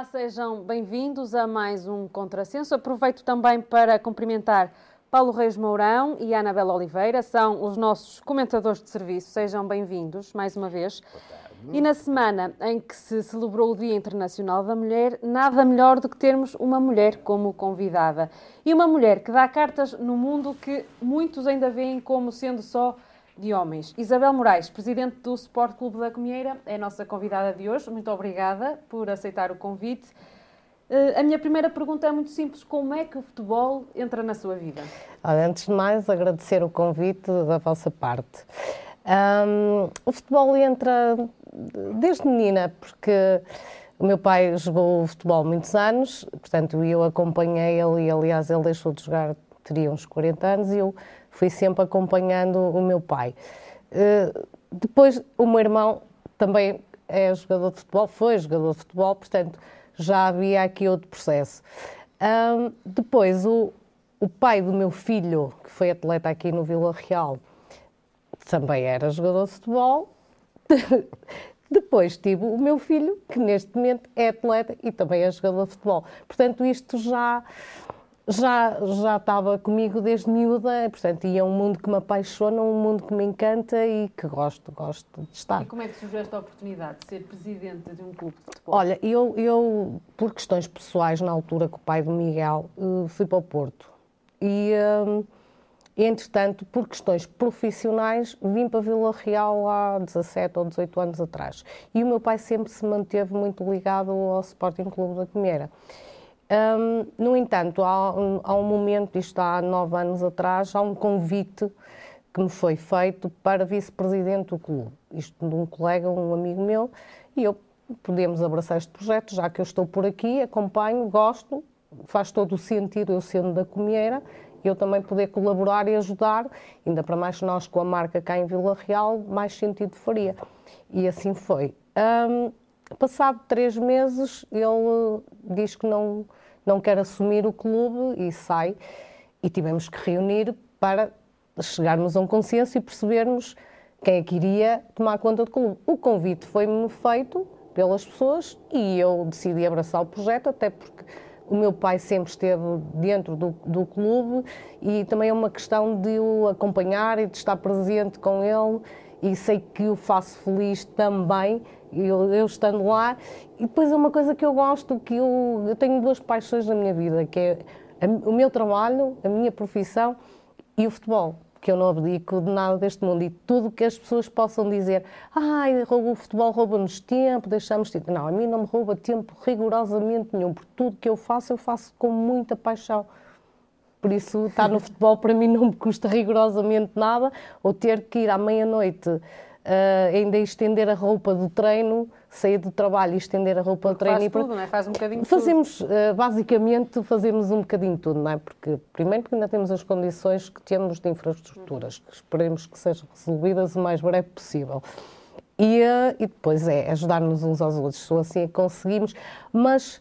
Olá, sejam bem-vindos a mais um Contrassenso. Aproveito também para cumprimentar Paulo Reis Mourão e Anabela Oliveira, são os nossos comentadores de serviço. Sejam bem-vindos mais uma vez. E na semana em que se celebrou o Dia Internacional da Mulher, nada melhor do que termos uma mulher como convidada. E uma mulher que dá cartas no mundo que muitos ainda veem como sendo só de homens. Isabel Moraes, presidente do Sport Clube da Comieira, é a nossa convidada de hoje. Muito obrigada por aceitar o convite. Uh, a minha primeira pergunta é muito simples: como é que o futebol entra na sua vida? Antes de mais, agradecer o convite da vossa parte. Um, o futebol entra desde menina, porque o meu pai jogou futebol muitos anos, portanto eu acompanhei ele e, aliás, ele deixou de jogar, teria uns 40 anos, e eu fui sempre acompanhando o meu pai. Uh, depois, o meu irmão também é jogador de futebol, foi jogador de futebol, portanto já havia aqui outro processo. Depois, o, o pai do meu filho, que foi atleta aqui no Vila Real, também era jogador de futebol. Depois tive o meu filho, que neste momento é atleta e também é jogador de futebol. Portanto, isto já já, já estava comigo desde miúda, portanto, e é um mundo que me apaixona, um mundo que me encanta e que gosto, gosto de estar. E como é que surgiu esta oportunidade de ser presidente de um clube de futebol? Olha, eu, eu por questões pessoais, na altura com o pai do Miguel, eh, fui para o Porto. E, um, entretanto, por questões profissionais, vim para Vila Real há 17 ou 18 anos atrás. E o meu pai sempre se manteve muito ligado ao Sporting Clube da Comeira. Um, no entanto, há, há, um momento, isto há nove anos atrás, há um convite que me foi feito para vice-presidente do clube. Isto de um colega, um amigo meu, e eu podemos abraçar este projeto, já que eu estou por aqui, acompanho, gosto, faz todo o sentido eu sendo da Comieira, eu também poder colaborar e ajudar, ainda para mais nós com a marca cá em Vila Real, mais sentido faria. E assim foi. Um, passado três meses, ele diz que não não quer assumir o clube e sai. E tivemos que reunir para chegarmos a um consenso e percebermos quem é que iria tomar conta do clube. O convite foi-me feito pelas pessoas e eu decidi abraçar o projeto, até porque o meu pai sempre esteve dentro do, do clube e também é uma questão de o acompanhar e de estar presente com ele e sei que o faço feliz também eu, eu, estando lá. E depois é uma coisa que eu gosto, que eu, eu tenho duas paixões na minha vida, que é a, o meu trabalho, a minha profissão e o futebol. Que eu não abdico de nada deste mundo. E tudo que as pessoas possam dizer, ai, o futebol rouba-nos tempo, deixamos tempo. Não, a mim não me rouba tempo rigorosamente nenhum, porque tudo que eu faço, eu faço com muita paixão. Por isso, estar no futebol para mim não me custa rigorosamente nada, ou ter que ir à meia-noite uh, ainda estender a roupa do treino, sair do trabalho e estender a roupa Porque do treino. Faz tudo, não é? Faz um bocadinho fazemos, tudo. Uh, basicamente, fazemos um bocadinho tudo, não é? Porque, primeiro, porque ainda temos as condições que temos de infraestruturas, que esperemos que sejam resolvidas o mais breve possível. E, uh, e depois é ajudar-nos uns aos outros, só assim conseguimos. Mas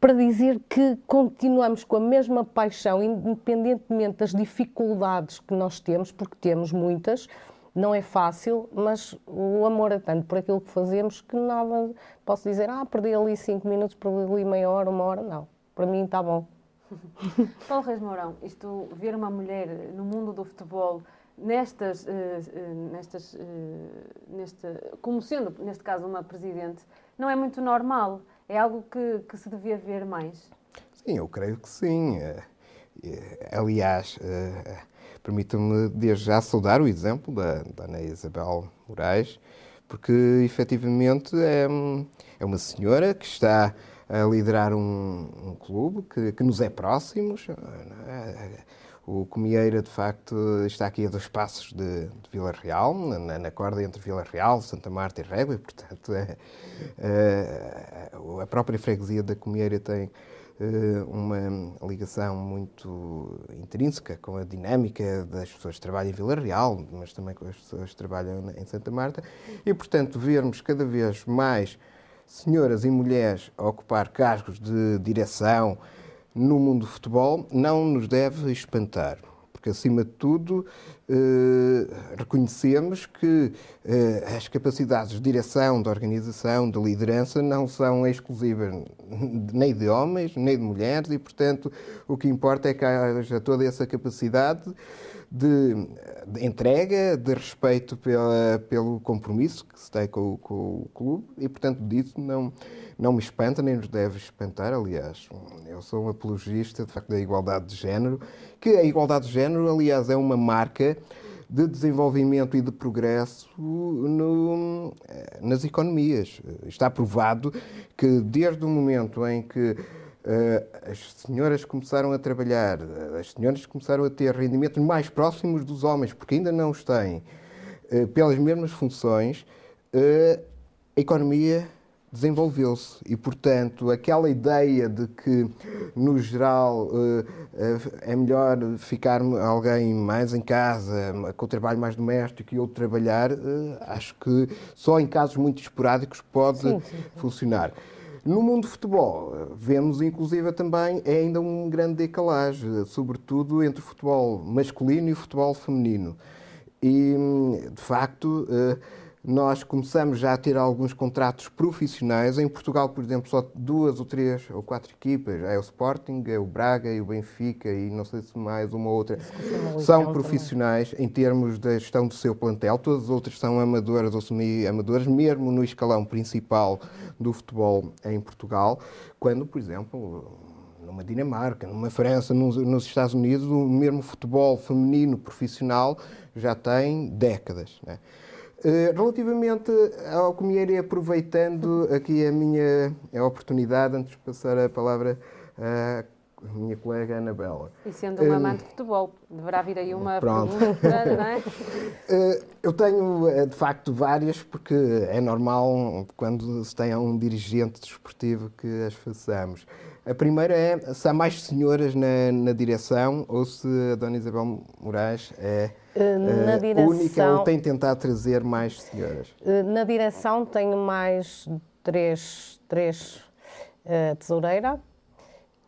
para dizer que continuamos com a mesma paixão, independentemente das dificuldades que nós temos, porque temos muitas, não é fácil, mas o amor é tanto por aquilo que fazemos que nada posso dizer, ah, perdi ali cinco minutos, perdi ali meia hora, uma hora, não. Para mim está bom. Paulo Reis Mourão, isto, ver uma mulher no mundo do futebol nestas, uh, uh, nestas, uh, neste, como sendo, neste caso, uma presidente, não é muito normal. É algo que, que se devia ver mais. Sim, eu creio que sim. Aliás, Permitam-me desde já saudar o exemplo da, da Ana Isabel Moraes, porque efetivamente é, é uma senhora que está a liderar um, um clube que, que, nos é próximo. O Comieira, de facto, está aqui a dois passos de, de Vila Real, na, na, corda entre Vila Real, Santa Marta e Régua, e, portanto, é, é, a própria freguesia da Comieira tem uma ligação muito intrínseca com a dinâmica das pessoas que trabalham em Vila Real, mas também com as pessoas que trabalham em Santa Marta, e, portanto, vermos cada vez mais senhoras e mulheres a ocupar cargos de direção no mundo do futebol não nos deve espantar, porque acima de tudo reconhecemos que as capacidades de direção, de organização, de liderança não são exclusivas nem de homens, nem de mulheres e, portanto, o que importa é que haja toda essa capacidade de, de entrega, de respeito pela, pelo compromisso que se tem com, com, o clube e, portanto, disso não, não me espanta, nem nos deve espantar. Aliás, eu sou um apologista, de facto, da igualdade de género, que a igualdade de género, aliás, é uma marca de desenvolvimento e de progresso no, nas economias. Está provado que desde o momento em que Uh, as senhoras começaram a trabalhar, as senhoras começaram a ter rendimentos mais próximos dos homens, porque ainda não os têm, uh, pelas mesmas funções, uh, a economia desenvolveu-se. E, portanto, aquela ideia de que, no geral, é melhor ficar alguém mais em casa, com o trabalho mais doméstico e outro trabalhar, acho que só em casos muito esporádicos pode sim, sim. funcionar. No mundo do futebol, vemos inclusive também é ainda um grande decalagem, sobretudo entre o futebol masculino e o futebol feminino. E, de facto, eh, nós começamos já a ter alguns contratos profissionais. Em Portugal, por exemplo, só duas ou três ou quatro equipas. É o Sporting, é o Braga e o Benfica e não sei se mais uma outra. São profissionais também. em termos da gestão do seu plantel. Todas as outras são amadoras ou semi-amadoras, mesmo no escalão principal do futebol em Portugal. Quando, por exemplo, numa Dinamarca, numa França, nos, nos Estados Unidos, o mesmo futebol feminino profissional já tem décadas. Né? Eh, relativamente ao Comieiro, aproveitando aqui a minha a oportunidade, antes de passar a palavra à minha colega Anabela. E sendo uma amante de futebol, deverá vir aí uma Pronto. pergunta, não é? Eh, eu tenho, eh, de facto, várias, porque é normal, quando se tem um dirigente desportivo, que as façamos. A primeira é se há mais senhoras na, na direção ou se a Dona Isabel Moraes é eh, direção, única ou tem tentado trazer mais senhoras? Eh, na direção tenho mais três, três tesoureira.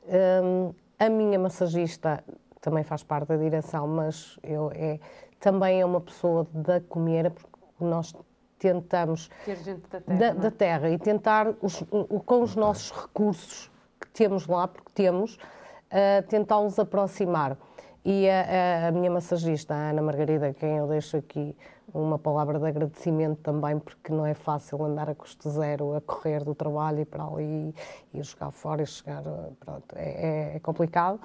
Um, a minha massagista também faz parte da direção, mas eu é, também é uma pessoa da Comeira, porque nós tentamos ter gente da terra, da, é? da terra e tentar os, com os nossos recursos temos lá, porque temos, uh, tentá-los aproximar. E a, a, a, minha massagista, a Ana Margarida, a quem eu deixo aqui uma palavra de agradecimento também, porque não é fácil andar a custo zero, a correr do trabalho e para ali, e jogar fora e chegar, pronto, é, é, é complicado.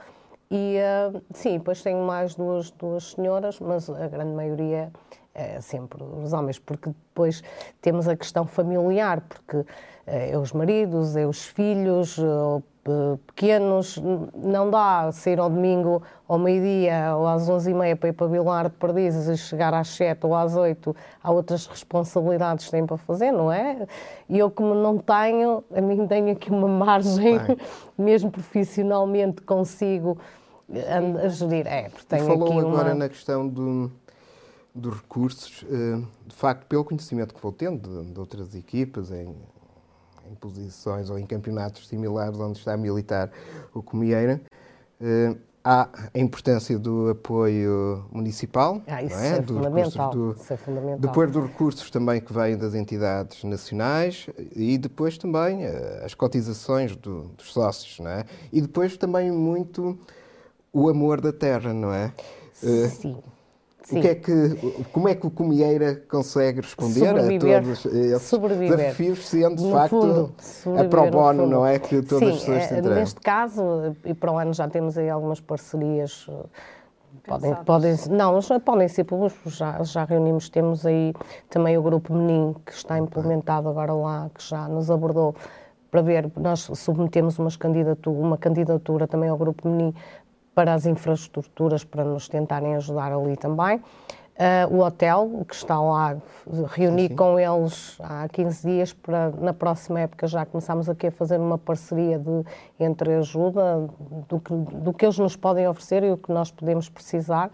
E uh, sim, depois tenho mais duas, duas senhoras, mas a grande maioria é sempre os homens, porque depois temos a questão familiar, porque é os maridos, é os filhos, pequenos, não dá sair ao domingo ao meio-dia ou às 11h30 para ir para Vilar de Perdizes e chegar às 7 ou às 8 há outras responsabilidades que têm para fazer, não é? E eu, como não tenho, a mim tenho aqui uma margem, Bem. mesmo profissionalmente consigo a gerir. É, falou agora uma... na questão do, dos recursos, eh, de facto, pelo conhecimento que vou tendo de, de outras equipas em em posições ou em campeonatos similares onde está a militar o Comieira. Uh, há a importância do apoio municipal, ah, isso não é? é do fundamental. Do, isso é fundamental. Depois dos recursos também que vêm das entidades nacionais e depois também uh, as cotizações do, dos sócios, não é? E depois também muito o amor da terra, não é? Uh, Sim. O que é que, como é que o Comieira consegue responder sobreviver, a todos esses sobreviver. desafios, sendo de facto fundo, a pro bono, não é? Que todas Sim, as pessoas é, Neste caso, e para o ano já temos aí algumas parcerias. Eh, podem, podem, não, já podem ser públicos, já, já reunimos, temos aí também o Grupo Menin, que está implementado agora lá, que já nos abordou para ver, nós submetemos umas candidatura, uma candidatura também ao Grupo Menin para as infraestruturas, para nos tentarem ajudar ali também. Uh, o hotel, que está lá, reuni sim, com eles há 15 dias para, na próxima época, já começámos aqui a fazer uma parceria de, entre ajuda, do que, do que eles nos podem oferecer e o que nós podemos precisar.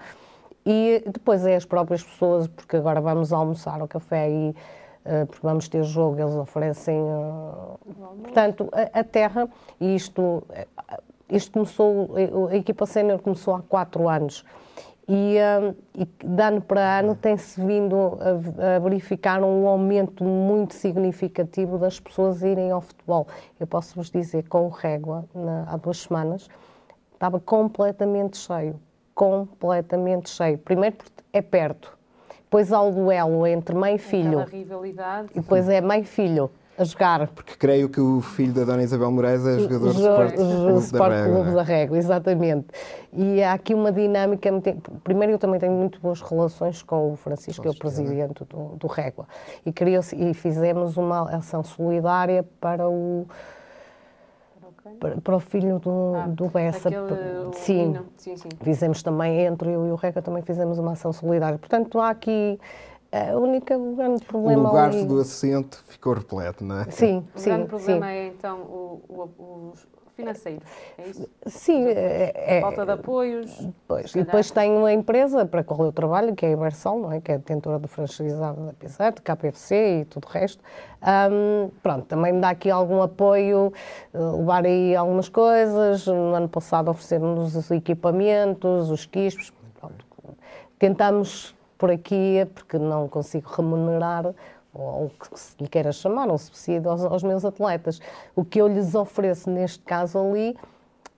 E depois é as próprias pessoas, porque agora vamos almoçar ao café e uh, porque vamos ter jogo, eles oferecem. Uh, portanto, a, a, terra, e isto isto começou, a equipa sénior começou há quatro anos E, um, e de ano para ano tem-se vindo a, a, verificar um aumento muito significativo das pessoas irem ao futebol. Eu posso vos dizer, com o Régua, na, há duas semanas, estava completamente cheio. Completamente cheio. Primeiro porque é perto. Depois há o duelo entre mãe e filho. Aquela rivalidade. E depois é mãe e filho a jogar. Porque creio que o filho da Dona Isabel Moraes é jogador do Sport Clube da Régua, exatamente. E há aqui uma dinâmica. Primeiro, eu também tenho muito boas relações com o Francisco, que é o presidente do, do Régua. E, e fizemos uma ação solidária para o. Para, para o filho do, ah, do Bessa. Sim. sim, sim. Fizemos também, entre eu e o Régua, também fizemos uma ação solidária. Portanto, há aqui a única grande problema O lugar ali... do assento ficou repleto, não é? Sim, o sim. O grande problema sim. é, então, o, o, os financeiros, é isso? Sim. É, é, Falta de apoios. Pois, e depois tenho a empresa para qual eu trabalho, que é a Ibersol, não é? que é detentora do franchizado da Pizarro, KPFC e tudo o resto. Um, pronto, também me dá aqui algum apoio, uh, levar aí algumas coisas. No ano passado ofereceram-nos os equipamentos, os quispos. Pronto. Tentamos por aqui é porque não consigo remunerar ou o que se lhe queira chamar, um subsídio aos, aos, meus atletas. O que eu lhes ofereço neste caso ali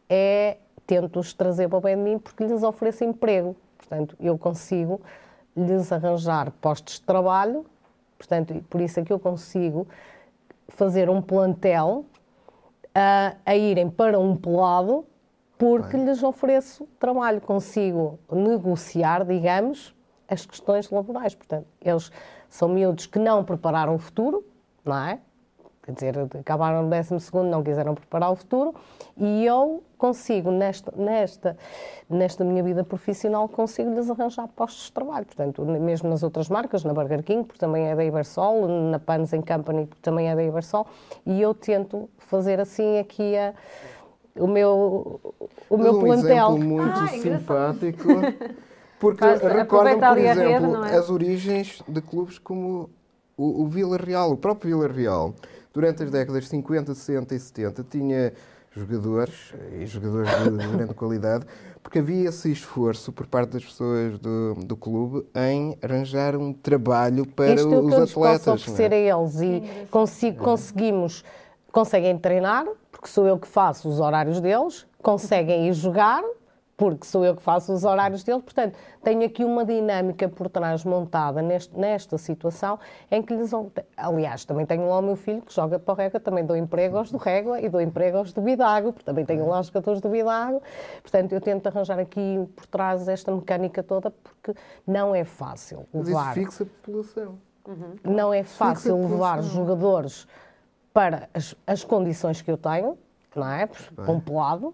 é tento-os trazer para o bem de mim porque lhes ofereço emprego. Portanto, eu consigo lhes arranjar postos de trabalho, portanto, por isso é que eu consigo fazer um plantel a, a irem para um pelado porque Bem. lhes ofereço trabalho, consigo negociar, digamos, as questões laborais. Portanto, eles são miúdos que não prepararam o futuro, não é? Quer dizer, acabaram no 12 segundo, não quiseram preparar o futuro, e eu consigo, nesta, nesta, nesta minha vida profissional, consigo-lhes arranjar postos de trabalho. Portanto, mesmo nas outras marcas, na Burger King, porque também é da Ibersol, na Pans Company, porque também é da Ibersol, e eu tento fazer assim aqui a, o meu, o meu um plantel. Um exemplo muito ah, simpático Porque recordam, por exemplo, rede, é? as origens de clubes como o, o Vila Real, o próprio Vila Real. Durante as décadas 50, 60 e 70 tinha jogadores, e jogadores de grande qualidade, porque havia esse esforço por parte das pessoas do, do clube em arranjar um trabalho para Isto os é o que atletas. Posso oferecer é? a eles e consigo, conseguimos, conseguem treinar, porque sou eu que faço os horários deles, conseguem ir jogar, porque sou eu que faço os horários dele. Portanto, tenho aqui uma dinâmica por trás montada neste, nesta situação em que lhes. Aliás, também tenho lá o meu filho que joga para o Régua, também dou emprego aos do Régua e dou emprego aos do Bidago, porque também tenho lá os jogadores do Bidago. Portanto, eu tento arranjar aqui por trás esta mecânica toda, porque não é fácil levar. Mas isso fixa a população. Uhum. Não é fácil levar jogadores para as, as condições que eu tenho, não é? Para um pelado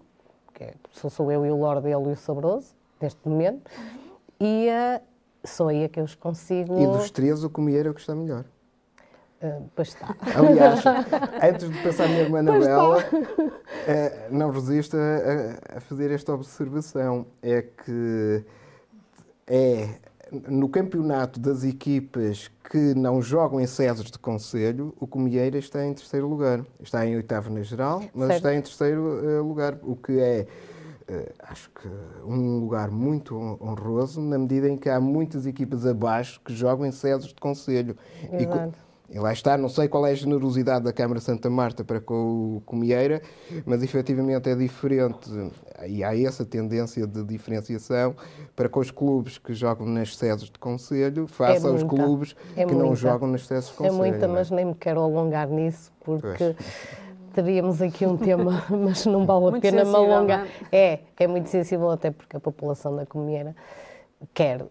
que é, sou, sou eu e o Lorde e o Sabroso, neste momento, e uh, sou aí a que eu os consigo... E dos três, o comer é o que está melhor. Uh, pois está. Aliás, antes de passar a minha irmã Anabela, uh, não resisto a, a, fazer esta observação. É que é no campeonato das equipas que não jogam em sedes de conselho, o Comieira está em terceiro lugar. Está em oitavo na geral, mas certo. está em terceiro uh, lugar, o que é, uh, acho que, um lugar muito honroso, na medida em que há muitas equipas abaixo que jogam em sedes de conselho. Exato. E, e lá está, não sei qual é a generosidade da Câmara Santa Marta para com o Comieira, mas efetivamente é diferente e há essa tendência de diferenciação para com os clubes que jogam nas sedes de Conselho, face é aos clubes é que muita. não jogam nas sedes de Conselho. É muita, mas nem me quero alongar nisso, porque pois. teríamos aqui um tema, mas não vale a muito pena me alongar. É? é, é muito sensível, até porque a população da Comieira quer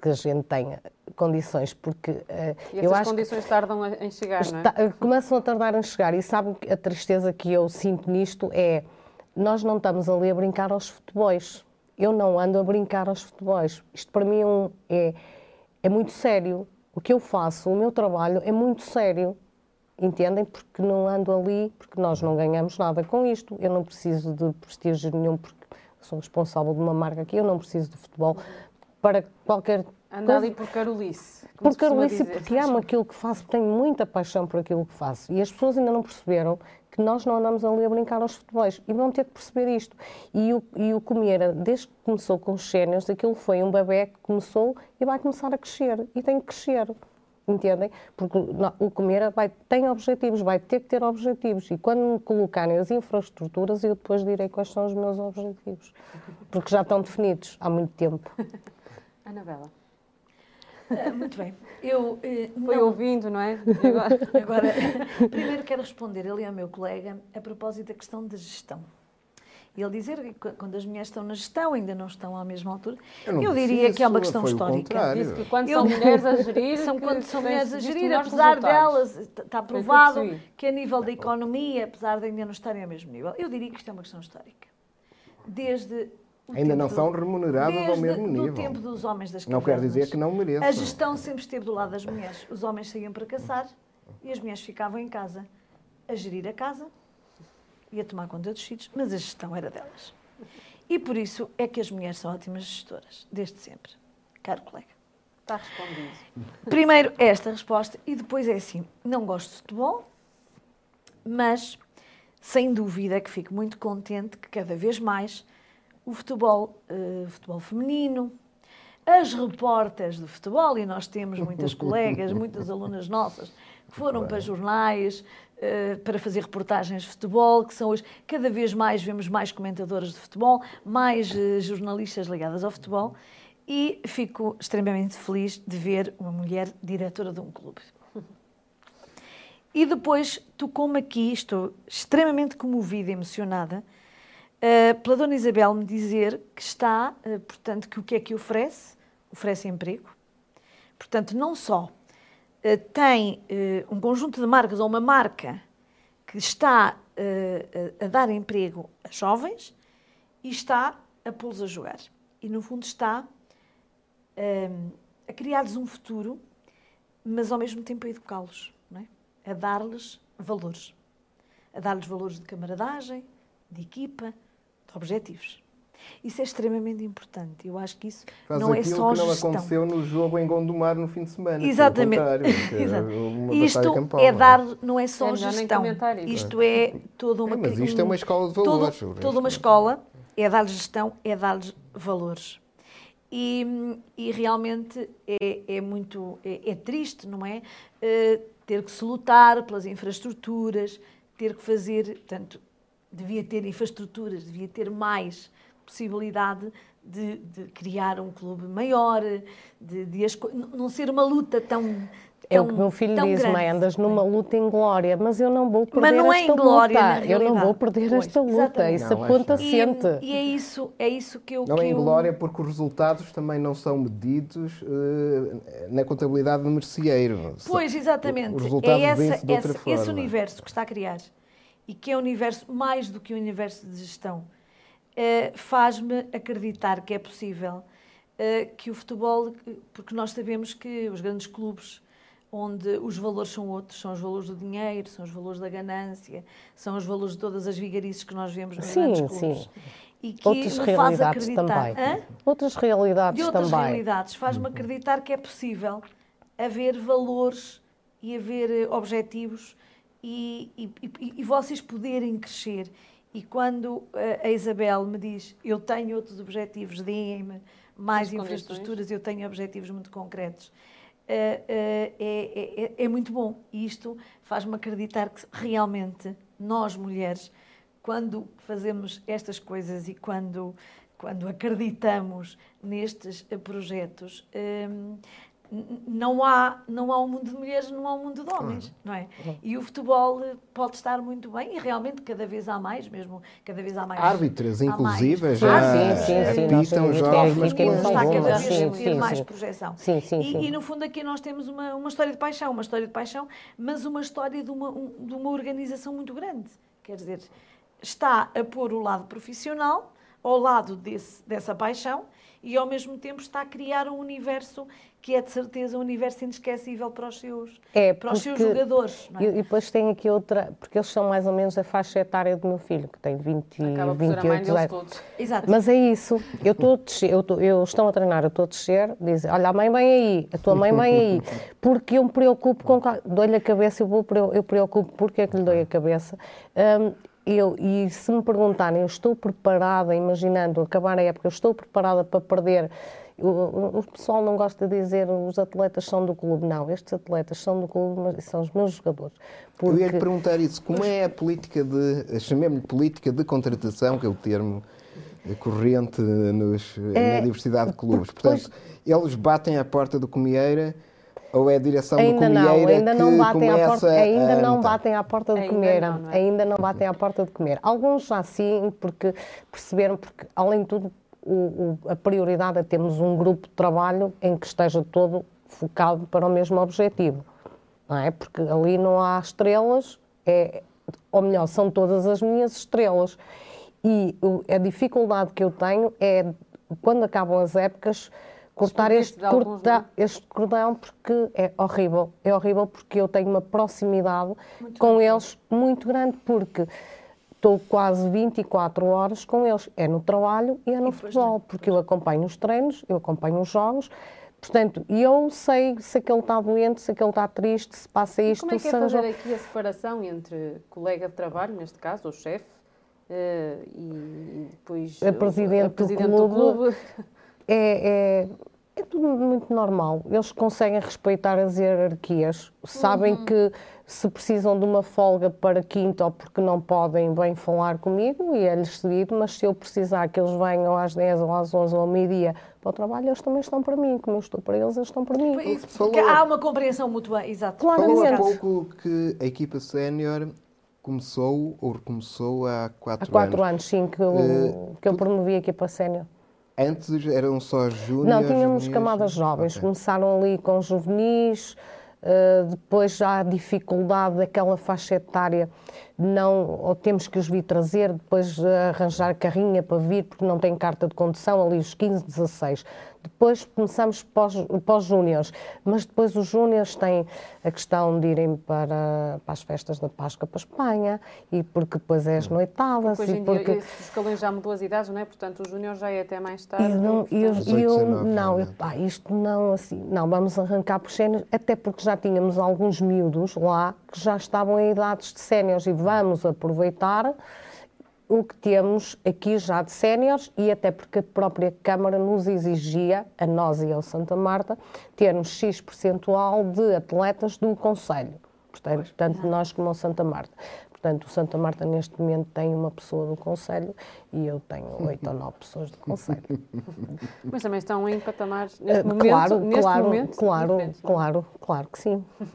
que a gente tenha condições, porque uh, e eu acho condições tardam em chegar, está, não é? Começam a tardar em chegar e sabe a tristeza que eu sinto nisto é nós não estamos ali a brincar aos futebols. Eu não ando a brincar aos futebols. Isto para mim é, um, é, é muito sério. O que eu faço, o meu trabalho é muito sério. Entendem? Porque não ando ali, porque nós não ganhamos nada com isto. Eu não preciso de prestígio nenhum, porque sou responsável de uma marca aqui, eu não preciso de futebol para qualquer Anda ali por Carolice. Por Carolice, porque amo aquilo que faço, tenho muita paixão por aquilo que faço. E as pessoas ainda não perceberam que nós não andamos ali a brincar aos futebols. E vão ter que perceber isto. E o, e o desde que começou com os séniores, aquilo foi um bebê que começou e vai começar a crescer. E tem que crescer. Entendem? Porque não, o Comeira vai, tem objetivos, vai ter que ter objetivos. E quando me colocarem as infraestruturas, eu depois direi quais são os meus objetivos. Porque já estão definidos há muito tempo. Anabela. Ah, muito bem. Eu eh, Foi não- ouvindo, não é? Agora... Agora, primeiro quero responder ali ao meu colega a propósito da questão da gestão. Ele dizer que qu- quando as mulheres estão na gestão, ainda não estão à mesma altura, Eu eu disse diria que é uma questão histórica. Disse que quando Eu- são mulheres a gerir. São que quando são mulheres a gerir, apesar resultados. delas, está que eu provado percebi. que a nível da economia, apesar de ainda não estarem ao mesmo nível, eu diria que isto é uma questão histórica. Desde Ainda não do- são remuneradas ao mesmo nível. tempo dos homens das Não quer dizer cavernas. que não mereçam. A gestão sempre esteve do lado das mulheres. Os homens saíam para caçar e as mulheres ficavam em casa a gerir a casa e a tomar conta dos filhos, mas a gestão era delas. E por isso é que as mulheres são ótimas gestoras, desde sempre. Caro colega. Está respondido. Primeiro, esta resposta, e depois é assim: não gosto de futebol, mas sem dúvida que fico muito contente que cada vez mais o futebol, eh, futebol feminino, as repórteres de futebol, e nós temos muitas colegas, muitas alunas nossas, que foram para jornais eh, para fazer reportagens de futebol, que são hoje, cada vez mais vemos mais comentadoras de futebol, mais eh, jornalistas ligadas ao futebol, e fico extremamente feliz de ver uma mulher diretora de um clube. E depois tocou-me aqui, estou extremamente comovida e emocionada, eh, pela Dona Isabel me dizer que está, eh, portanto, que o que é que oferece? Oferece emprego. Portanto, não só eh, tem um conjunto de marcas ou uma marca que está a, dar emprego a jovens e está a pô-los a jogar. E, no fundo, está a criar-lhes um futuro, mas ao mesmo tempo a educá-los, é? a dar-lhes valores. A dar-lhes valores de camaradagem, de equipa, objetivos. Isso é extremamente importante. Eu acho que isso Faz não é só que não gestão. aconteceu no jogo em Gondomar no fim de semana. pelo Exatamente. batalha Isto campal, é não dar, não é só É gestão. Isto é toda uma É, mas isto é uma escola de valores, todo- toda uma escola é dar-lhes gestão, é dar-lhes valores. E, e realmente é, é muito é, é triste, não é? Eh, ter que se lutar pelas infraestruturas, ter que fazer, portanto, devia ter infraestruturas, devia ter mais possibilidade de, de criar um clube maior, de, de as não ser uma luta tão É o que meu filho diz, grande. mãe, andas numa luta em glória, mas eu não vou perder Mas não é esta em glória, luta. na eu não vou perder Pois, esta luta. exatamente. Isso Não, aponta acho E, sente. e é isso, é isso que eu Não que é em eu- glória porque os resultados também não são medidos eh, na contabilidade de merceeiro. Pois, exatamente. Os resultados é essa, essa- forma. esse universo que está a criar e que é um universo mais do que um universo de gestão, eh, faz-me acreditar que é possível eh, que o futebol, porque nós sabemos que os grandes clubes onde os valores são outros, são os valores do dinheiro, são os valores da ganância, são os valores de todas as vigarices que nós vemos nos Sim, grandes clubes. sim. E que Outras me faz acreditar. também. Hã? Outras realidades de outras também. realidades faz-me acreditar que é possível haver valores e haver eh, objetivos e, e- e- vocês poderem crescer. E quando eh, a Isabel me diz eu tenho outros objetivos, deem-me mais As condições. infraestruturas, eu tenho objetivos muito concretos, eh, eh, é, é- é- é muito bom. E isto faz-me acreditar que realmente nós, mulheres, quando fazemos estas coisas e quando, quando acreditamos nestes projetos, não há, não há um mundo de mulheres, não há um mundo de homens, não é? E o futebol eh, pode estar muito bem e realmente cada vez há mais, mesmo cada vez há mais Árbitras, há mais inclusive, pessoas. já Sim, sim, sim, nós apitam temos jogos masculinos. quem está cada vez Sim, sim, mais sim. projeção. Sim, sim, e, sim. e, no fundo aqui nós temos uma, uma história de paixão, uma história de paixão, mas uma história de uma, um- de uma organização muito grande. Quer dizer, está a pôr o lado profissional, ao lado desse, dessa paixão e ao mesmo tempo está a criar um universo que é de certeza um universo inesquecível para os seus, é, para os seus jogadores. É? E, depois tem aqui outra, porque eles são mais ou menos a faixa etária do meu filho, que tem 20, Acaba 28 anos. Exato. Mas é isso, eu estou a descer, eu, estou, eu estou a treinar, eu estou a descer, dizem, olha, a mãe vem aí, a tua mãe vem aí, porque eu me preocupo com. Dou-lhe a cabeça, eu, vou, eu preocupo porque é que lhe dou a cabeça. Um, eu, e se me perguntarem, eu estou preparada, imaginando acabar a época, eu estou preparada para perder. O, o, pessoal não gosta de dizer os atletas são do clube. Não, estes atletas são do clube, mas são os meus jogadores. Porque... Eu ia lhe perguntar isso. Como é a política de, chamemos-lhe política de contratação, que é o termo corrente nos, é, na diversidade de clubes. Portanto, pois... eles batem à porta do Comieira ou é a direção ainda do Comieira não, ainda não batem à porta, ainda não batem à porta de Comieira, não, não é? ainda não batem à porta de Comieira. Alguns já sim, porque perceberam, porque além de tudo o, o, a prioridade é termos um grupo de trabalho em que esteja todo focado para o mesmo objetivo, não é? Porque ali não há estrelas, é, ou melhor, são todas as minhas estrelas. E a dificuldade que eu tenho é, quando acabam as épocas, cortar este, corta, este cordão porque é horrível. É horrível porque eu tenho uma proximidade muito com eles muito grande, porque estou quase 24 horas com eles. É no trabalho e é no e futebol, não. porque eu acompanho os treinos, eu acompanho os jogos. Portanto, eu sei se aquele está doente, se aquele está triste, se passa isto. E como é que é fazer aqui a separação entre colega de trabalho, neste caso, o chefe, uh, e depois a presidente, a presidente do, clube, do clube é, é, é, tudo muito normal. Eles conseguem respeitar as hierarquias, sabem uhum. que se precisam de uma folga para quinta ou porque não podem, bem falar comigo e é-lhes seguido, mas se eu precisar que eles venham às 10 ou às 11 ou ao meio-dia para o trabalho, eles também estão para mim, como eu estou para eles, eles estão para mim. Porque há uma compreensão mútua, exato. Falou há pouco que a equipa sénior começou ou recomeçou há 4 anos. Há 4 anos, anos, sim, que eu, uh, que eu promovi a equipa sénior. Antes eram só júniores? Não, tínhamos juvenis? camadas jovens. Okay. Começaram ali com juvenis, uh, depois já a dificuldade daquela faixa etária, não, ou temos que os vir trazer, depois uh, arranjar carrinha para vir, porque não tem carta de condução, ali os 15, 16. Depois começamos para os júniores, mas depois os júniores têm a questão de irem para, para as festas da Páscoa para a Espanha, e porque depois é as noitadas. Porque hoje em porque... dia os escalões já mudou as idades, não é? Portanto, o júnior já é até mais tarde. Eu não, eu, eu, não, eu, pá, isto não, assim, não, vamos arrancar por séniores, até porque já tínhamos alguns miúdos lá que já estavam em idades de séniores e vamos aproveitar o que temos aqui já de séniores e até porque a própria Câmara nos exigia, a nós e ao Santa Marta, termos X percentual de atletas do Conselho. Portanto, tanto nós como o Santa Marta. Portanto, o Santa Marta neste momento tem uma pessoa do Conselho e eu tenho oito ou nove pessoas do Conselho. Mas também estão em patamares neste momento, claro, neste claro, momento claro, é? claro, claro que sim.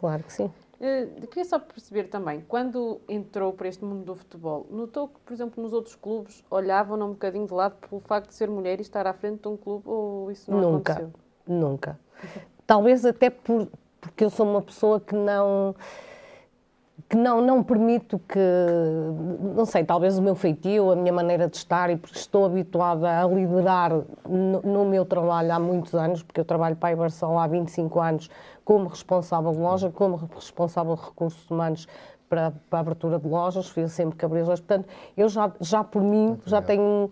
Claro que sim. Uh, queria só perceber também, quando entrou para este mundo do futebol, notou que, por exemplo, nos outros clubes olhavam um bocadinho de lado pelo facto de ser mulher e estar à frente de um clube ou isso não nunca, aconteceu? Nunca, nunca. Talvez até por, porque eu sou uma pessoa que não que não, não permito que, não sei, talvez o meu feitio, a minha maneira de estar, e porque estou habituada a liderar no, no meu trabalho há muitos anos, porque eu trabalho para a Ibersol há 25 anos como responsável de loja, como responsável de recursos humanos para, para a abertura de lojas, fiz sempre lojas, portanto, eu já, já por mim, já tenho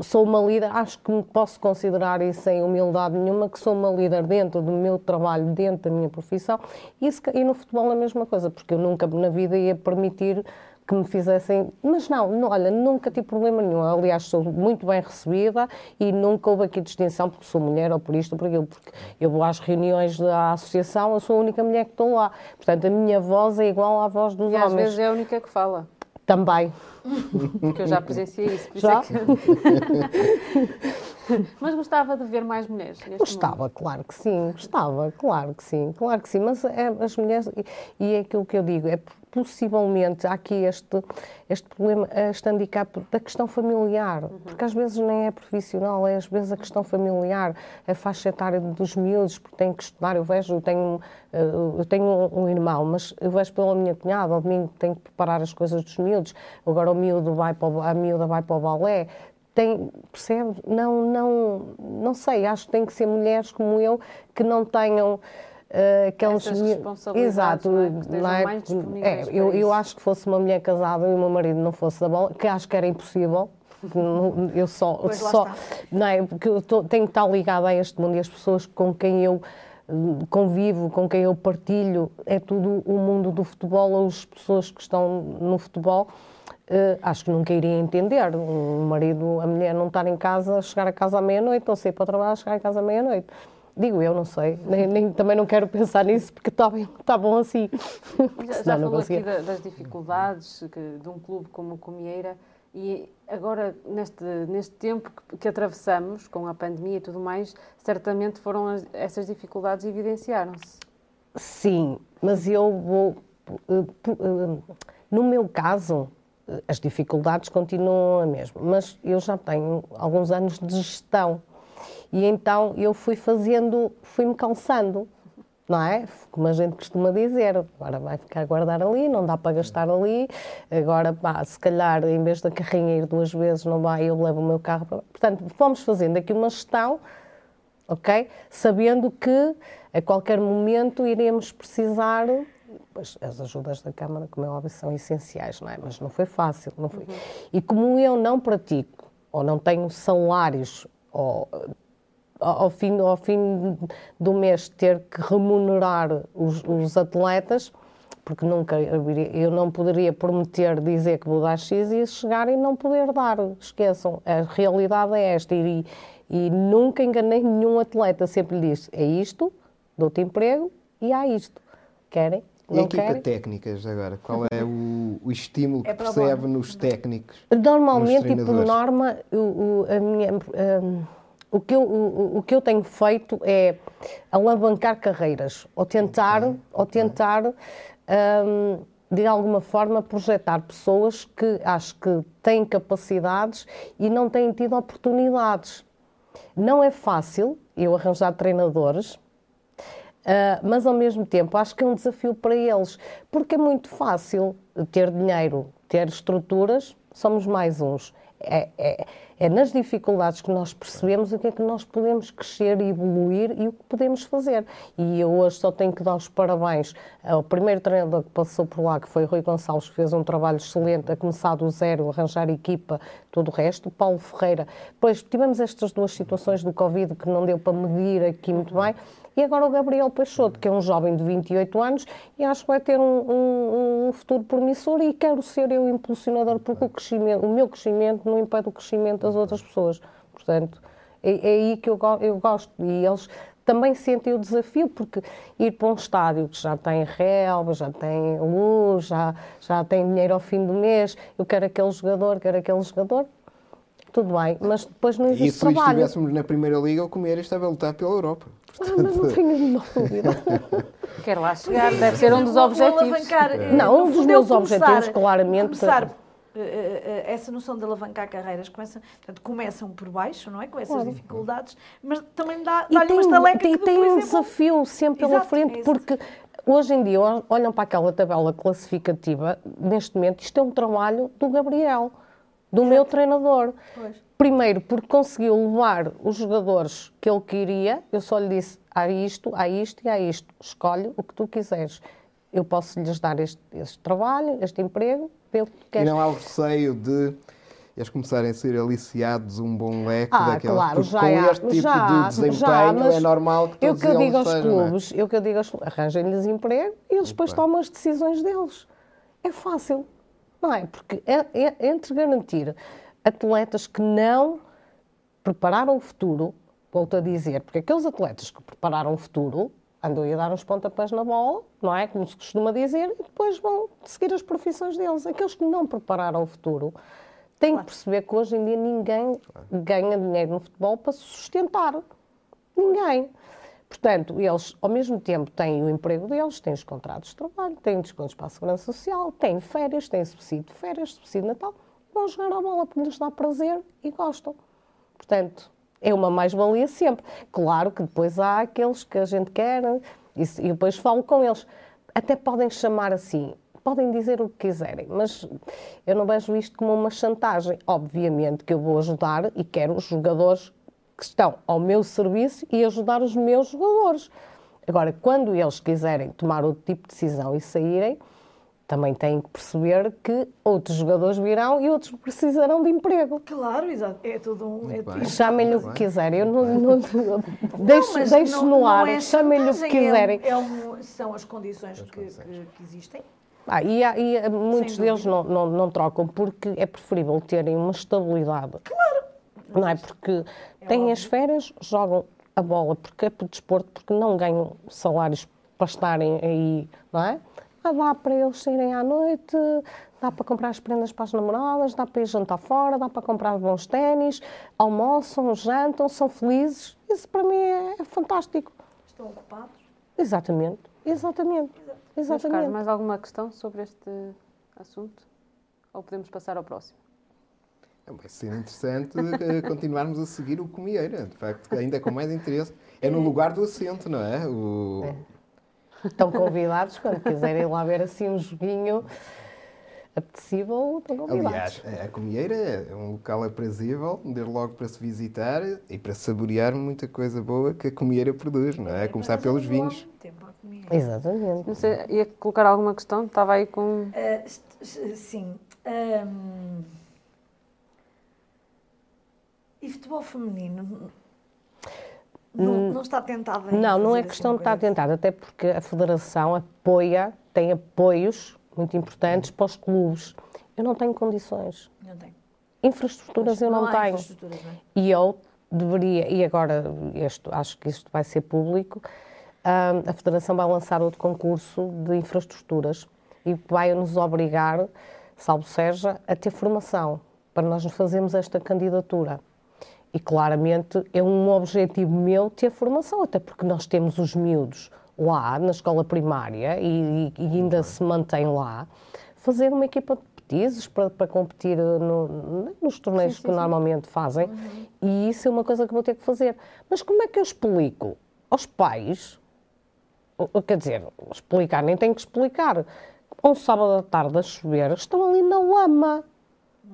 sou uma líder, acho que me posso considerar isso sem humildade nenhuma, que sou uma líder dentro do meu trabalho, dentro da minha profissão, e, isso, e no futebol a mesma coisa, porque eu nunca na vida ia permitir que me fizessem. Mas não, não, olha, nunca tive problema nenhum. Aliás, sou muito bem recebida e nunca houve aqui distinção porque sou mulher ou por isto ou por aquilo. Porque eu vou às reuniões da associação, eu sou a única mulher que estou lá. Portanto, a minha voz é igual à voz dos e homens. E às vezes é a única que fala. Também. Porque eu já presenciei isso. já? É que... Mas gostava de ver mais mulheres Gostava, mundo. claro que sim. Gostava, claro que sim. Claro que sim. Mas é, as mulheres... E é aquilo que eu digo, é possivelmente há aqui este, este problema, este handicap da questão familiar, uhum. porque às vezes nem é profissional, é às vezes a questão familiar, a faixa etária dos miúdos, porque têm que estudar. Eu vejo, eu tenho, eh, eu tenho um irmão, mas eu vejo pela minha cunhada, ao domingo tenho que preparar as coisas dos miúdos, agora o miúdo vai para o, a miúda vai para o balé, tem, percebe? Não, não, não sei, acho que tem que ser mulheres como eu que não tenham uh, aquelas Essas responsabilidades, Exato, não é? Que não é? é, eu, eu acho que fosse uma mulher casada e o meu marido não fosse da bola, que acho que era impossível. Eu só, Pois lá só não é? Porque eu tô- tenho que estar ligada a este mundo e as pessoas com quem eu hum, convivo, com quem eu partilho, é tudo o mundo do futebol, as pessoas que estão no futebol. Eh, acho que nunca iria entender. Um marido, a mulher não estar em casa, chegar a casa à meia-noite, ou sair para o trabalho, chegar a casa à meia-noite. Digo eu, não sei. Nem, nem- também não quero pensar nisso porque está está bom assim. Já, já não falou aqui da- das dificuldades que- de um clube como o Comieira e agora, neste, neste tempo que, que atravessamos, com a pandemia e tudo mais, certamente foram as- essas dificuldades evidenciaram-se. Sim, mas eu vou. eh, eh, No meu caso, as dificuldades continuam a mesma, mas eu já tenho alguns anos de gestão e então eu fui fazendo, fui-me calçando, não é? Como a gente costuma dizer, agora vai ficar a guardar ali, não dá para gastar ali, agora pá, se calhar em vez da carrinha ir duas vezes, não vai, eu levo o meu carro para. Portanto, fomos fazendo aqui uma gestão ok? Sabendo que a qualquer momento iremos precisar, as ajudas da Câmara, como é óbvio, são essenciais, não é? Mas não foi fácil, não foi. E como eu não pratico, ou não tenho salários, ou ao fim, ao fim do mês ter que remunerar os, os atletas, porque nunca eu não poderia prometer dizer que vou dar X e chegar e não poder dar. Esqueçam, a realidade é esta. E, e nunca enganei nenhum atleta, sempre lhe disse: é isto, dou-te emprego e há isto. Querem? E a equipa querem? técnica, já agora? Qual é o, o estímulo que É o percebe nos técnicos? Normalmente e por norma, o, o- minha, hum, o, que eu, o, o que eu tenho feito é alavancar carreiras, ou tentar, ou tentar hum, de alguma forma projetar pessoas que acho que têm capacidades e não têm tido oportunidades. Não é fácil eu arranjar treinadores, Uh, mas ao mesmo tempo acho que é um desafio para eles, porque é muito fácil ter dinheiro, ter estruturas, somos mais uns. É, é- é nas dificuldades que nós percebemos o que é que nós podemos crescer e evoluir e o que podemos fazer. E eu hoje só tenho que dar os parabéns ao primeiro treinador que passou por lá, que foi Rui Gonçalves, que fez um trabalho excelente, a começar do zero, arranjar equipa, todo o resto. Paulo Ferreira. Depois tivemos estas duas situações do Covid que não deu para medir aqui muito bem. E agora o Gabriel Peixoto, que é um jovem de 28 anos e acho que vai ter um, um- um futuro promissor e quero ser eu impulsionador porque o, crescimento, o meu crescimento não impede o crescimento das outras pessoas. Portanto, é, é aí que eu, eu gosto. E eles também sentem o desafio porque ir para um estádio que já tem relva, já tem luz, já, já tem dinheiro ao fim do mês, eu quero aquele jogador, quero aquele jogador, tudo bem, mas depois não E existe se trabalho. estivéssemos na Primeira Liga, o Comer estava a lutar pela Europa. Ah, mas não tenho a menor dúvida. Quer lá chegar, deve ser um dos objetivos. alavancar, eh, Não, um dos meus começar- objetivos, claramente- Começar, eh, eh, essa noção de alavancar carreiras começa, portanto, começam por baixo, não é? Com essas dificuldades, mas também dá, E dá-lhe tem, uma estaleca tem, que tem um é desafio sempre pela Exato, frente, é porque hoje em dia ol- olham para aquela tabela classificativa, neste momento, isto é um trabalho do Gabriel, do meu treinador. Pois. Primeiro, porque conseguiu levar os jogadores que ele queria, eu só lhe disse, há isto, há isto e há isto, escolhe o que tu quiseres. Eu posso lhes dar este, este trabalho, este emprego, vê o que tu E queres. não há o receio de eles começarem a ser aliciados um bom leque Ah, daquelas. claro, já com há, este tipo já, de desempenho já, mas é normal que eu que eu digo aos sejam, não é? clubes, eu que eu digo aos clubes, arranjem-lhes emprego e eles depois tomam as decisões deles. É fácil, não é? Porque é, é- entre garantir atletas que não prepararam o futuro, volto a dizer, porque aqueles atletas que prepararam o futuro andam a dar uns pontapés na bola, não é? Como se costuma dizer, e depois vão seguir as profissões deles. Aqueles que não prepararam o futuro têm que perceber que hoje em dia ninguém ganha dinheiro no futebol para se sustentar. Ninguém. Portanto, eles, ao mesmo tempo, têm o emprego deles, têm os contratos de trabalho, têm descontos para a Segurança Social, têm férias, têm subsídio de férias, subsídio de Natal, vão jogar a bola porque lhes dá prazer e gostam. Portanto, é uma mais-valia sempre. Claro que depois há aqueles que a gente quer e, depois falo com eles. Até podem chamar assim, podem dizer o que quiserem, mas eu não vejo isto como uma chantagem. Obviamente que eu vou ajudar e quero os jogadores que estão ao meu serviço e ajudar os meus jogadores. Agora, quando eles quiserem tomar outro tipo de decisão e saírem, também têm que perceber que outros jogadores virão e outros precisarão de emprego. Claro, exato. É tudo um. É Chamem-lhe o que quiserem. Eu não, não, deixo, não, deixo não, no ar. É Chamem-lhe o que quiserem. É um, são as condições, que, que, que, existem. Ah, e, há, e muitos deles não, não, não trocam porque é preferível terem uma estabilidade. Claro! Não é? Porque é têm as férias, jogam a bola porque é por desporto, porque não ganham salários para estarem aí, não é? Ah, dá para eles saírem à noite, dá para comprar as prendas para as namoradas, dá para ir jantar fora, dá para comprar bons ténis, almoçam, jantam, são felizes. Isso para mim é, é fantástico. Estão ocupados? Exatamente, exatamente. exatamente. Carlos, mais alguma questão sobre este assunto? Ou podemos passar ao próximo? Vai ser interessante eh, continuarmos a seguir o Comieira, de facto, ainda com mais interesse. É no lugar do assento, não é? O... é. Estão convidados, quando quiserem lá ver assim um joguinho apetecível, estão convidados. Aliás, a Comieira é um local aprazível, desde logo para se visitar e para saborear muita coisa boa que a Comieira produz, não é? A começar pelos vinhos. Exatamente. Não sei, ia colocar alguma questão? Estava aí com... Uh, sim. Um... E futebol feminino? Não, hum, não está tentada Não, não é questão de estar tentada, até porque a Federação apoia, tem apoios muito importantes para os clubes. Eu não tenho condições. Não tenho. Infraestruturas eu não, não tenho. Não é? E eu deveria, e agora este, acho que isto vai ser público, uh, a Federação vai lançar outro concurso de infraestruturas e vai nos obrigar, salvo seja, a ter formação para nós nos fazermos esta candidatura. E claramente é um objetivo meu ter formação, até porque nós temos os miúdos lá na escola primária e, e ainda se mantém lá, fazer uma equipa de petizes para, para competir no, nos torneios sim, sim, que sim. normalmente fazem. Uhum. E isso é uma coisa que vou ter que fazer. Mas como é que eu explico aos pais? Quer dizer, explicar, nem tenho que explicar. Um sábado à tarde a chover, estão ali na lama.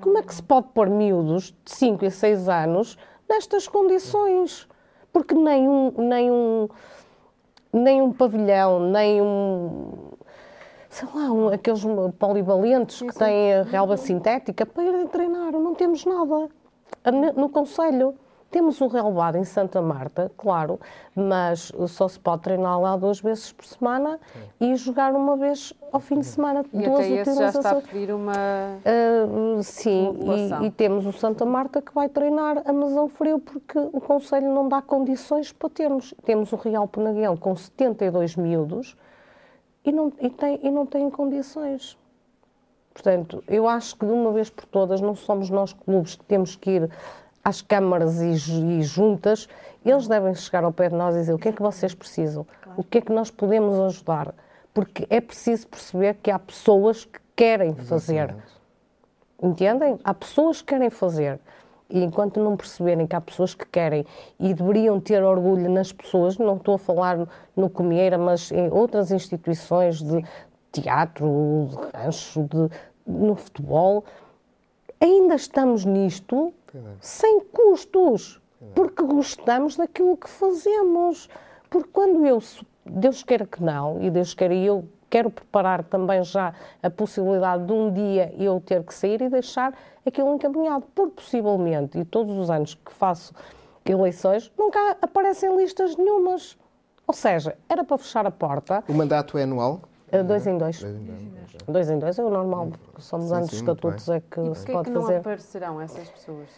Como é que se pode pôr miúdos de 5 e 6 anos nestas condições? Porque nem um, nem um, nem um pavilhão, nem um. sei lá, um, aqueles polivalentes que têm a relva sintética para irem treinar. Não temos nada. No Conselho. Temos o relevado em Santa Marta, claro, mas só se pode treinar lá duas vezes por semana Sim. e jogar uma vez ao fim de semana. E duas até esse já está a pedir uma uh, Sim, e, e, temos o Santa Marta que vai treinar a Masão Frio porque o Conselho não dá condições para termos. Temos o Real Penaguião com 72 miúdos e não, e tem, e não tem condições. Portanto, eu acho que de uma vez por todas não somos nós clubes que temos que ir às câmaras e, e, juntas, eles devem chegar ao pé de nós e dizer o que é que vocês precisam, claro. o que é que nós podemos ajudar, porque é preciso perceber que há pessoas que querem fazer. Entendem? Há pessoas que querem fazer. E enquanto não perceberem que há pessoas que querem e deveriam ter orgulho nas pessoas, não estou a falar no Comieira, mas em outras instituições de teatro, de rancho, de, no futebol, ainda estamos nisto sem custos, porque gostamos daquilo que fazemos. Porque quando eu, Deus queira que não, e Deus queira eu quero preparar também já a possibilidade de um dia eu ter que sair e deixar aquilo encaminhado, porque possivelmente, e todos os anos que faço eleições, nunca aparecem listas nenhumas. Ou seja, era para fechar a porta. O mandato é anual? Uh, dois em dois. Dois em dois, dois, em dois é o normal, porque só mudando os estatutos é que e se pode é que fazer. não aparecerão essas pessoas?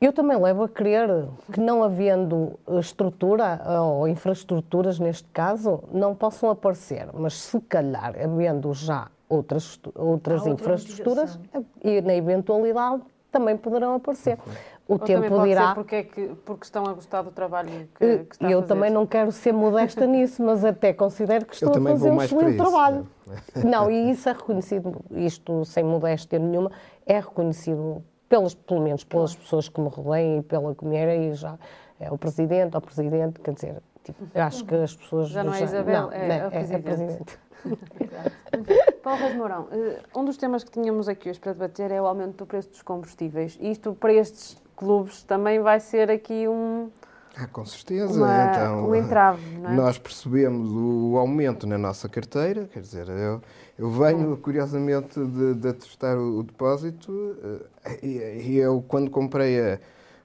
Eu também levo a crer que, não havendo estrutura ou infraestruturas, neste caso, não possam aparecer, mas se calhar, havendo já outras, outras infraestruturas, e na eventualidade também poderão aparecer. Uhum. O Ou tempo dirá. Porque, é que, porque estão a gostar do trabalho que, eh, que está Eu a também não quero ser modesta nisso, mas até considero que estou a fazer um excelente trabalho. Né? Não, e isso é reconhecido, isto sem modéstia nenhuma, é reconhecido pelas, pelo menos pelas claro. pessoas que me rodeiam e pela companheira e já é o presidente, o presidente, quer dizer, tipo, acho que as pessoas... Já não é Isabel, não, é, não, é, é, presidente. é presidente. Paulo Reis Mourão, eh, um dos temas que tínhamos aqui hoje para debater é o aumento do preço dos combustíveis. Isto para estes clubes também vai ser aqui um, ah, com certeza. Uma, então, um entrave, não é? Nós percebemos o aumento na nossa carteira, quer dizer, eu, eu venho, curiosamente, de, de atestar o, o depósito eh, e, e, eu, quando comprei a,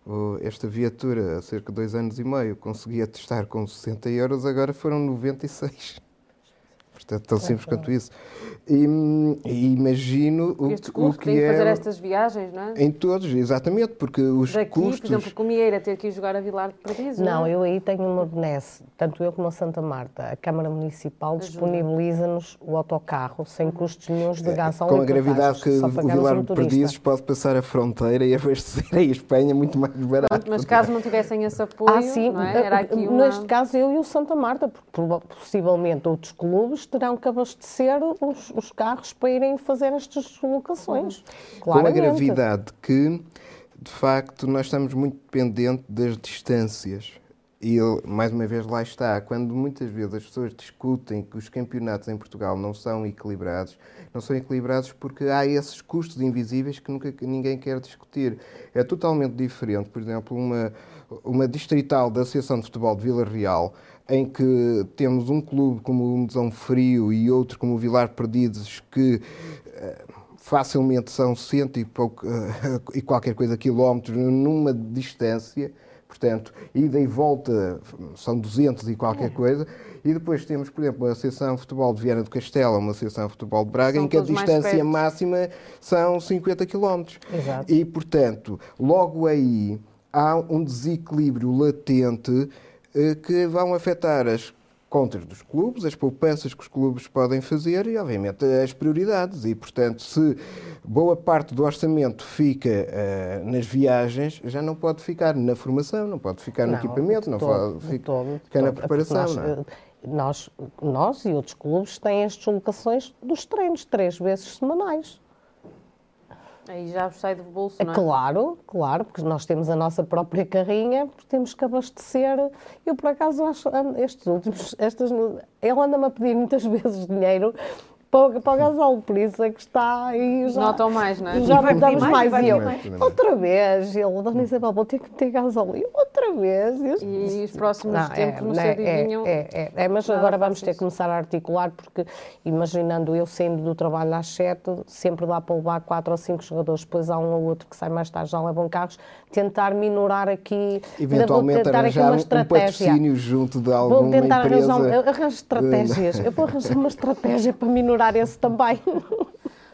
o, esta viatura há cerca de dois anos e meio, consegui atestar com 60 euros, agora foram 96. Portanto, tão simples quanto isso. E, e imagino o, Estes o que têm é... fazer estas viagens, não é? Em todos, exatamente, porque os Daqui, custos... por exemplo, com Mieira ter que ir jogar a Vilar de Perdiz, não, não é? eu aí tenho uma benesse, tanto eu como a Santa Marta. A Câmara Municipal disponibiliza-nos o autocarro sem custos nenhums de gás é, Com a gravidade que o Vilar de Perdizes pode passar a fronteira e abastecer a Espanha muito mais barato. Mas caso não tivessem esse apoio, ah, sim, não é? Era aqui uma... Neste caso eu e o Santa Marta, porque possivelmente outros clubes terão que abastecer os, os carros para irem fazer estas deslocações. Uhum. Com a gravidade que, de facto, nós estamos muito dependentes das distâncias. E mais uma vez, lá está. Quando muitas vezes as pessoas discutem que os campeonatos em Portugal não são equilibrados, não são equilibrados porque há esses custos invisíveis que nunca ninguém quer discutir. É totalmente diferente, por exemplo, uma, uma distrital da Associação de Futebol de Vila Real em que temos um clube como o Medão Frio e outro como o Vilar Perdidos que eh, facilmente são cento e, pouco, uh, e qualquer coisa quilómetros numa distância, portanto, ida e volta são 200 e qualquer é. coisa, e depois temos, por exemplo, a Associação de Futebol de Viana do Castelo, uma Associação de Futebol de Braga, são em que a distância máxima são 50 quilómetros. E, portanto, logo aí há um desequilíbrio latente eh, que vão afetar as contas dos clubes, as poupanças que os clubes podem fazer e, obviamente, as prioridades. E, portanto, se boa parte do orçamento fica uh, nas viagens, já não pode ficar na formação, não pode ficar no não, equipamento, não todo, pode ficar, todo, ficar na preparação. Nós, não é? nós, nós e outros clubes têm as deslocações dos treinos três vezes semanais. Aí já sai do bolso, é não é? Claro, claro, porque nós temos a nossa própria carrinha, temos que abastecer. Eu, por acaso, acho, estes últimos, estas, ele anda-me a pedir muitas vezes dinheiro para, para o gasóleo, por isso é que está aí já... Notam mais, não é? Já não damos mais, mais. E eu, outra vez, ele, Dona Isabel, vou ter que meter gasóleo. Outra vez. Eu... E os próximos não, tempos é, não se é, adivinham... É, é, é, mas agora vamos ter que começar a articular, porque imaginando eu saindo do trabalho às 7, sempre dá para levar 4 ou 5 jogadores, depois há um ou outro que sai mais tarde, já levam carros, tentar minorar aqui... Eventualmente tentar arranjar aqui uma um patrocínio junto de alguma vou tentar empresa... Arranjar, arranjo estratégias. eu vou arranjar uma estratégia para minorar melhorar esse também.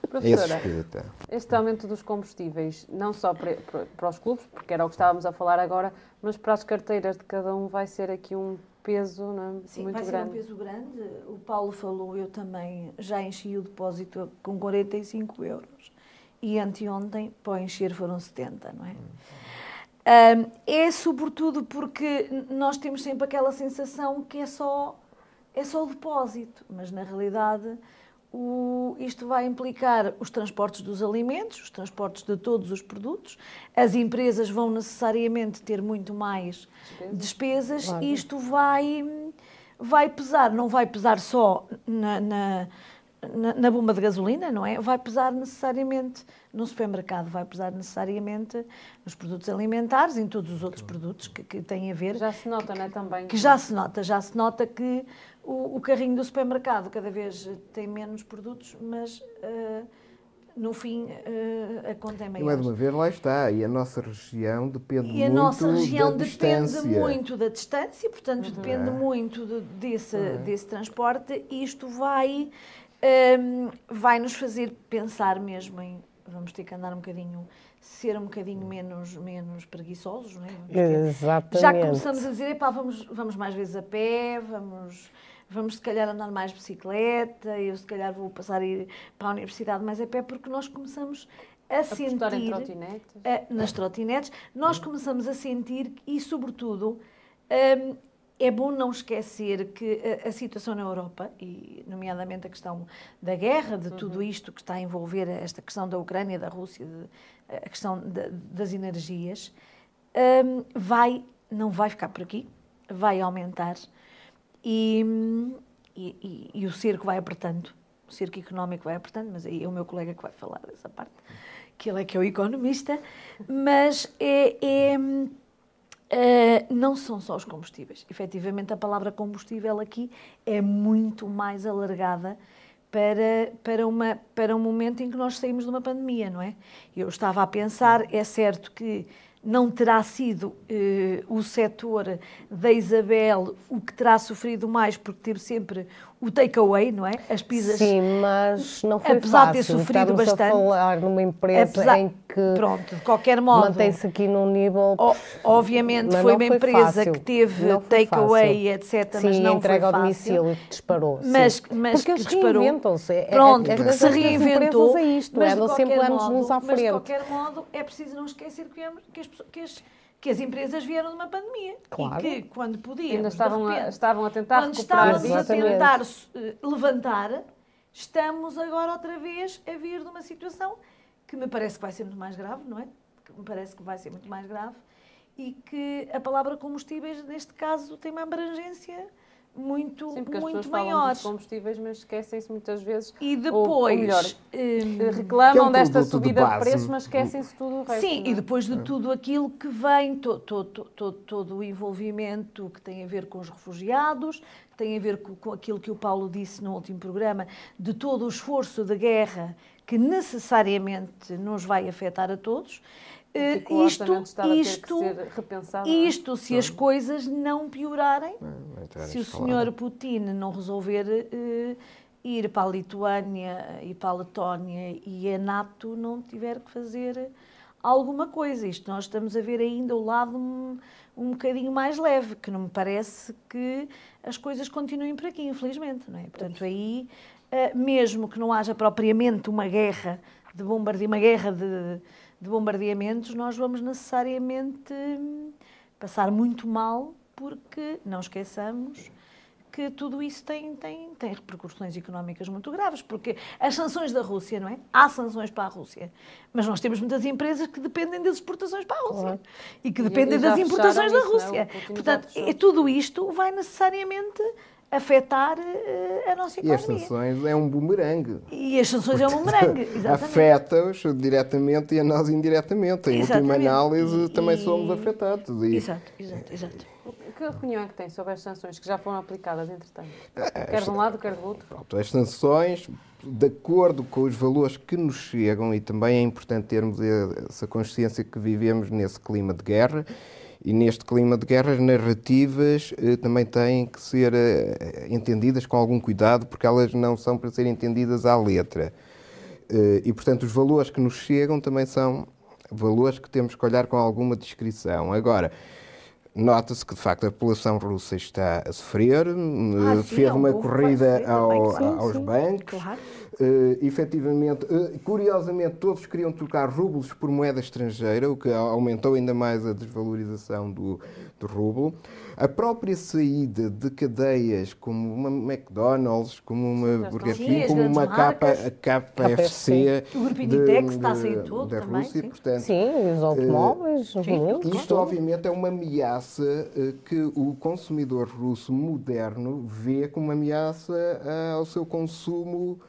Professora, este aumento dos combustíveis, não só para, para, os clubes, porque era o que estávamos a falar agora, mas para as carteiras de cada um vai ser aqui um peso não, é? Sim, muito vai grande. ser um peso grande. O Paulo falou, eu também já enchi o depósito com 45 euros. E anteontem, para encher, foram 70, não é? Hum. Um, é sobretudo porque nós temos sempre aquela sensação que é só, é só o depósito, mas na realidade o, isto vai implicar os transportes dos alimentos, os transportes de todos os produtos. As empresas vão necessariamente ter muito mais despesas, despesas claro. isto vai, vai pesar, não vai pesar só na, na, na, bomba de gasolina, não é? Vai pesar necessariamente no supermercado, vai pesar necessariamente nos produtos alimentares, em todos os outros produtos que, que têm a ver. Já se nota, que, não é? Também. Que já se nota, já se nota que o, o, carrinho do supermercado cada vez tem menos produtos, mas uh, no fim uh, a conta é maior. Não é de uma vez, lá está. E a nossa região depende muito da E a nossa região depende distância. muito da distância, portanto, uhum. depende é. muito de, desse, uhum. desse transporte. E isto vai, um, ehm, vai nos fazer pensar mesmo em. Vamos ter que andar um bocadinho ser um bocadinho menos, menos preguiçosos, não é? Exatamente. Já começamos a dizer, epá, vamos, vamos mais vezes a pé, vamos vamos se calhar andar mais de bicicleta, eu se calhar vou passar a ir para a universidade mais a pé, porque nós começamos a, a sentir... Em trotinetes. A, nas trotinetes. Nós começamos a sentir e, sobretudo, um, é bom não esquecer que a, a, situação na Europa, e nomeadamente a questão da guerra, de tudo uhum. isto que está a envolver esta questão da Ucrânia, da Rússia, de, a questão de, das energias, um, vai, não vai ficar por aqui, vai aumentar. E, e, e, o cerco vai apertando, o cerco económico vai apertando, mas aí é o meu colega que vai falar dessa parte, que ele é que é o economista, mas é, é Uh, não são só os combustíveis. Efetivamente, a palavra combustível aqui é muito mais alargada para, para, uma, para um momento em que nós saímos de uma pandemia, não é? Eu estava a pensar, é certo que não terá sido eh, o setor da Isabel o que terá sofrido mais, porque teve sempre o takeaway, não é? As pizzas. Sim, mas não foi apesar fácil. de ter sofrido Estamos bastante. a falar numa empresa apesar, em que pronto, de qualquer modo, mantém-se aqui num nível. O, obviamente foi uma foi empresa fácil. que teve takeaway, etc. Sim, mas não entrega foi ao domicílio disparou. sim. Mas, mas Porque que eles disparou. reinventam-se. É- é- Pronto, é- que se reinventou. a isto, mas de andam sempre qualquer modo- Mas de qualquer modo, é preciso não esquecer que, que as, pessoas- que as- que as empresas vieram de uma pandemia. Claro. E que quando podíamos, Ainda estavam a, repente, estavam a tentar quando recuperar estávamos a tentar eh, levantar, estamos agora outra vez a vir de uma situação que me parece que vai ser muito mais grave, não é? Que me parece que vai ser muito mais grave e que a palavra combustíveis, neste caso, tem uma abrangência muito, Sim, porque as muito pessoas falam maior. dos combustíveis, mas esquecem-se muitas vezes. E ou- depois. ou melhor, hum, reclamam Que é um desta de subida de, base. preços, mas esquecem-se tudo o resto. Sim, é? e depois de tudo aquilo que vem, to, to, to, to- todo o envolvimento que tem a ver com os refugiados, que tem a ver com, com aquilo que o Paulo disse no último programa, de todo o esforço de guerra que necessariamente nos vai afetar a todos. O isto, isto, ser repensado, não é? isto, se as coisas não piorarem, Não se o senhor Putin não resolver eh, ir para a Lituânia e para a Letónia e a NATO não tiver que fazer alguma coisa. Isto nós estamos a ver ainda o lado um, um bocadinho mais leve, que não me parece que as coisas continuem por aqui, infelizmente. Não é? Portanto, aí, eh, mesmo que não haja propriamente uma guerra de bombardeio, uma guerra de, de bombardeamentos, nós vamos necessariamente hum, passar muito mal, porque não esqueçamos que tudo isso tem, tem, tem repercussões económicas muito graves, porque as sanções da Rússia, não é? Há sanções para a Rússia, mas nós temos muitas empresas que dependem das exportações para a Rússia Claro. e que dependem e das importações da isso, é? Rússia. O Putin já Portanto, é, tudo isto vai necessariamente afetar eh, a nossa E as economia. sanções é um bumerangue. E as sanções é um bumerangue, exatamente. Afeta-os diretamente e a nós indiretamente. Em última Exatamente. análise, E- também e- somos afetados. E Exato, exato, exato. Que opinião é que tem sobre as sanções que já foram aplicadas, entretanto? É, Quer de um lado, quer do outro? Pronto, as sanções, de acordo com os valores que nos chegam, e também é importante termos essa consciência que vivemos nesse clima de guerra, e neste clima de guerra, as narrativas eh, também têm que ser eh, entendidas com algum cuidado, porque elas não são para serem entendidas à letra. Eh, e, portanto, os valores que nos chegam também são valores que temos que olhar com alguma discrição. Agora, nota-se que, de facto, a população russa está a sofrer, Ah, eh, sim, fez é um uma corrida ao- sim, aos sim. bancos. Claro. Eh, efetivamente, eh, curiosamente, todos queriam trocar rublos por moeda estrangeira, o que aumentou ainda mais a desvalorização do, do rublo. A própria saída de cadeias como uma McDonald's, como uma Burger. King, como uma grandes marcas. K- KFC, O grupo Inditex está a sair todo da também, Rússia, sim. portanto, Sim, os automóveis, sim. muitos. isto, obviamente, é uma ameaça eh, que o consumidor russo moderno vê como uma ameaça ao seu consumo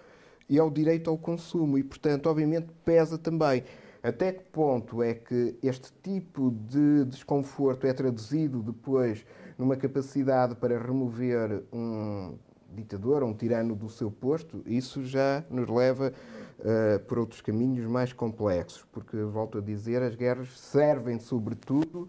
e ao direito ao consumo. E, portanto, obviamente, pesa também. Até que ponto é que este tipo de desconforto é traduzido depois numa capacidade para remover um ditador, um tirano do seu posto? Isso já nos leva eh, por outros caminhos mais complexos, porque, volto a dizer, as guerras servem, sobretudo,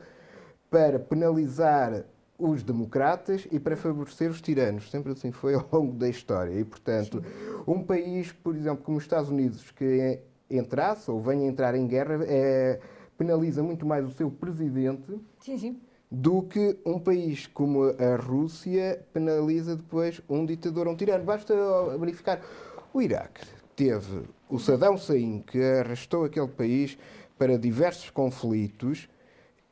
para penalizar os democratas e para favorecer os tiranos. Sempre assim foi ao longo da história. E, portanto, um país, por exemplo, como os Estados Unidos, que entrasse ou venha entrar em guerra, é, penaliza muito mais o seu presidente Sim, sim. do que um país como a Rússia penaliza depois um ditador, um tirano. Basta verificar. O Iraque teve o Saddam Hussein, que arrastou aquele país para diversos conflitos,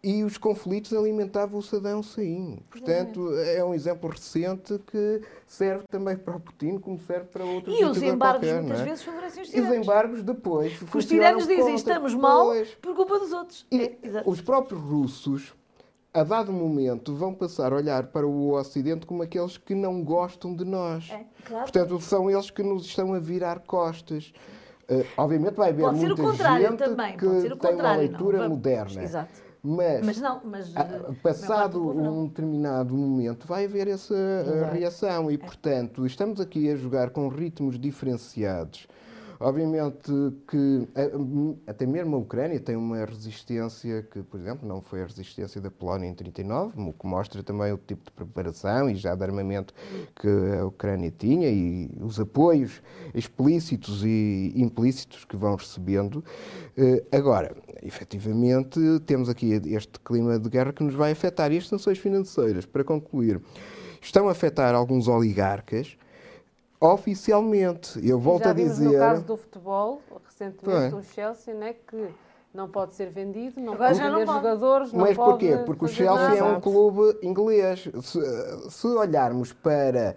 e os conflitos alimentavam o Saddam Hussein. Portanto, é um exemplo recente que serve também para o Putin, como serve para outros E os embargos qualquer, muitas não é? vezes favorecem os E os tiranos. embargos depois. Porque os tiranos dizem contra- estamos mal Pois. por culpa dos outros. E É, os próprios russos a dado momento, vão passar a olhar para o Ocidente como aqueles que não gostam de nós. É, claro. Portanto, são eles que nos estão a virar costas. Uh, obviamente vai haver Pode ser muita o contrário gente também, que pode ser o tem uma contrário, não. leitura Vamos- moderna. Exato. Mas, Mas não, mas. eh, passado do povo não. um determinado momento, vai haver essa uh, reação É. e, portanto, estamos aqui a jogar com ritmos diferenciados. Obviamente que eh, até mesmo a Ucrânia tem uma resistência que, por exemplo, não foi a resistência da Polónia em 39, o que mostra também o tipo de preparação e já de armamento que a Ucrânia tinha e os apoios explícitos e implícitos que vão recebendo. Eh, Agora, efetivamente, temos aqui este clima de guerra que nos vai afetar. E as sanções financeiras, para concluir, estão a afetar alguns oligarcas oficialmente. Eu volto Já a vimos dizer. no caso do futebol, recentemente, o Chelsea, né, que não pode ser vendido, não Agora pode não vender pode. jogadores, não Mas pode porquê? Porque o Chelsea é nada. um clube inglês. Se, se olharmos para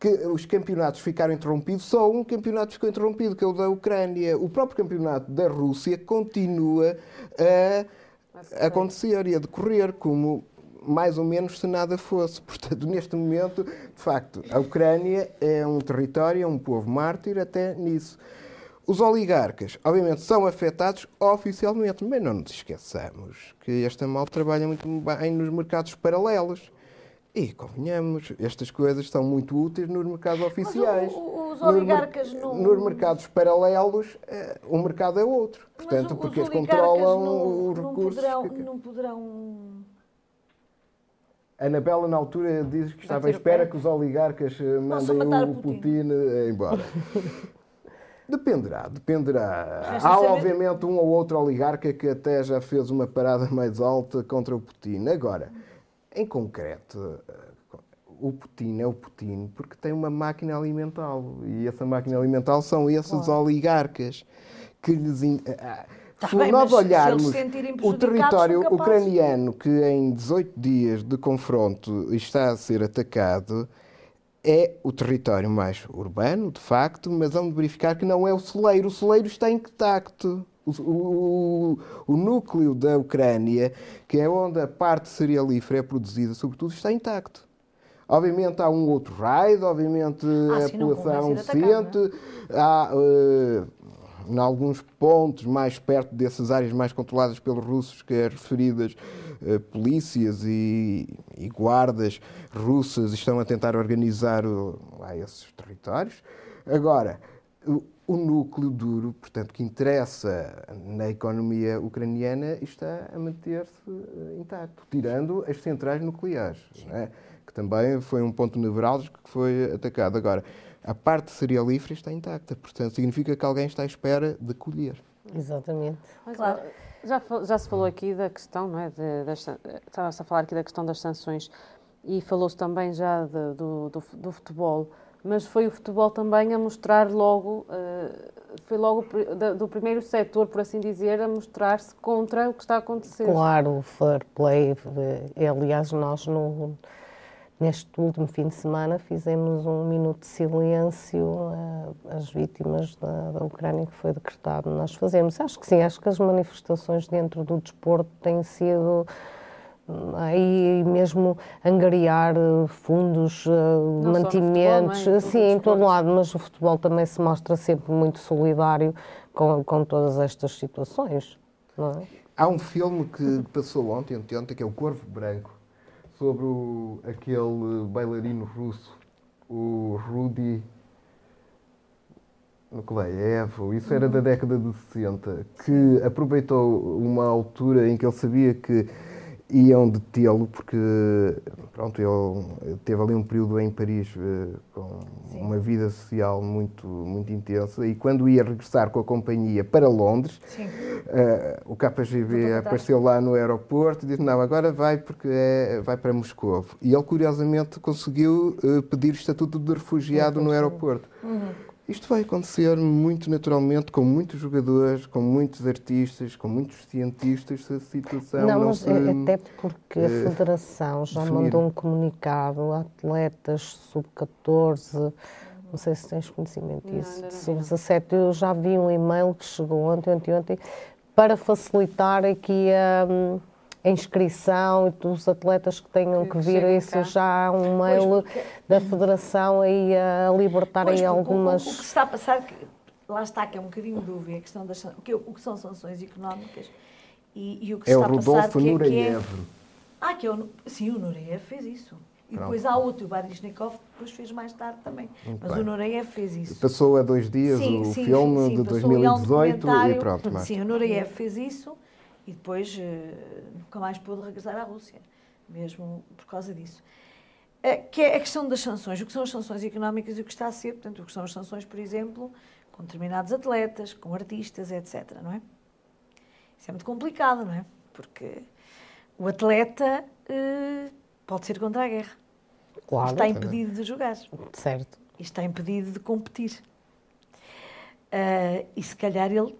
que os campeonatos ficaram interrompidos, só um campeonato ficou interrompido, que é o da Ucrânia. O próprio campeonato da Rússia continua a acontecer e a decorrer como mais ou menos se nada fosse. Portanto, neste momento, de facto, a Ucrânia é um território, é um povo mártir até nisso. Os oligarcas, obviamente, são afetados oficialmente, mas não nos esqueçamos que esta mal trabalha muito bem nos mercados paralelos. E, convenhamos, estas coisas são muito úteis nos mercados oficiais. o- os Nos oligarcas não- Nos mercados paralelos, eh, o mercado é outro. Portanto, o- porque eles controlam não, os não recursos. Poderão, que- não poderão. A Anabela, na altura, diz que estava à espera que os oligarcas eh, mandem o Putin. Putin eh, embora. Dependerá, dependerá. Há, obviamente, um ou outro oligarca que até já fez uma parada mais alta contra o Putin. Agora, em concreto, eh, o Putin é o Putin porque tem uma máquina alimentar. E essa máquina alimentar são esses oligarcas que lhes. in- Tá se bem, nós olharmos se o território ucraniano que em 18 dias de confronto está a ser atacado é o território mais urbano, de facto, mas vamos verificar que não é o celeiro. O celeiro está intacto. O, o- o núcleo da Ucrânia, que é onde a parte cerealífera é produzida, sobretudo, está intacto. Obviamente há um outro raid, obviamente Ah, a população sente, há, eh, em alguns pontos mais perto dessas áreas mais controladas pelos russos, que é referidas eh, polícias e, e guardas russas estão a tentar organizar o- lá esses territórios. Agora, o, o núcleo duro, portanto, que interessa na economia ucraniana, está a manter-se eh, intacto, tirando as centrais nucleares, não é? que também foi um ponto nevrálgico que foi atacado. Agora, a parte cerealífera está intacta, portanto, significa que alguém está à espera de colher. Exatamente. Claro. ó, Já, já se falou aqui da questão, não é? Estava-se a falar aqui da questão das sanções e falou-se também já de- do, do, do futebol, mas foi o futebol também a mostrar logo, eh, foi logo da- do primeiro setor, por assim dizer, a mostrar-se contra o que está a acontecer. Claro, o fair play. eh, Aliás, nós no, neste último fim de semana fizemos um minuto de silêncio eh, às vítimas da, da Ucrânia que foi decretado. Nós fazemos. Acho que sim, acho que as manifestações dentro do desporto têm sido hum, aí mesmo angariar eh, fundos, eh, no mantimentos, futebol, não? Em todo sim, em todo lado, mas o futebol também se mostra sempre muito solidário com, com todas estas situações. Não é? Há um filme que passou ontem, ontem, que é o Corvo Branco, sobre o- aquele bailarino russo, o Rudy Nucleev, isso era da década de 60, que aproveitou uma altura em que ele sabia que iam detê-lo, porque pronto, ele teve ali um período em Paris eh, com uma vida social muito, muito intensa e quando ia regressar com a companhia para Londres, Sim. eh, o KGB apareceu lá no aeroporto e disse, não, agora vai porque é- vai para Moscou. E ele, curiosamente, conseguiu eh, pedir o estatuto de refugiado no aeroporto. Isto vai acontecer muito naturalmente com muitos jogadores, com muitos artistas, com muitos cientistas, se a situação não, Não, mas se... é- até porque a eh, Federação já definir. mandou um comunicado a atletas sub-14, não sei se tens conhecimento disso, de vi, sub-17. Eu já vi um e-mail que chegou ontem, ontem, ontem, para facilitar aqui a, a inscrição e dos atletas que tenham Que que vir, isso cá. já há um mail da Federação aí a libertar Pois, aí porque o- algumas. O, o que se está a passar, que, lá está, que é um bocadinho dúvida, a questão das, o, que, o que são sanções económicas e, e o que se É o está a passar. Rodolfo que, é- que é, Nureyev. Ah, que é o, sim, o Nureyev fez isso. E depois há outro, o Baryshnikov, depois fez mais tarde também. Mas bem. o Nureyev fez isso. Passou há dois dias o filme de passou ali, há um 2018 e pronto. Mas... Sim, o Nureyev fez isso e depois eh, nunca mais pôde regressar à Rússia, mesmo por causa disso. Eh, que é a questão das sanções. O que são as sanções económicas e o que está a ser, portanto, o que são as sanções, por exemplo, com determinados atletas, com artistas, etc. Não é? Isso é muito complicado, não é? Porque o atleta eh, pode ser contra a guerra. Claro, está impedido de jogar certo. e está impedido de competir. Ah, e se calhar ele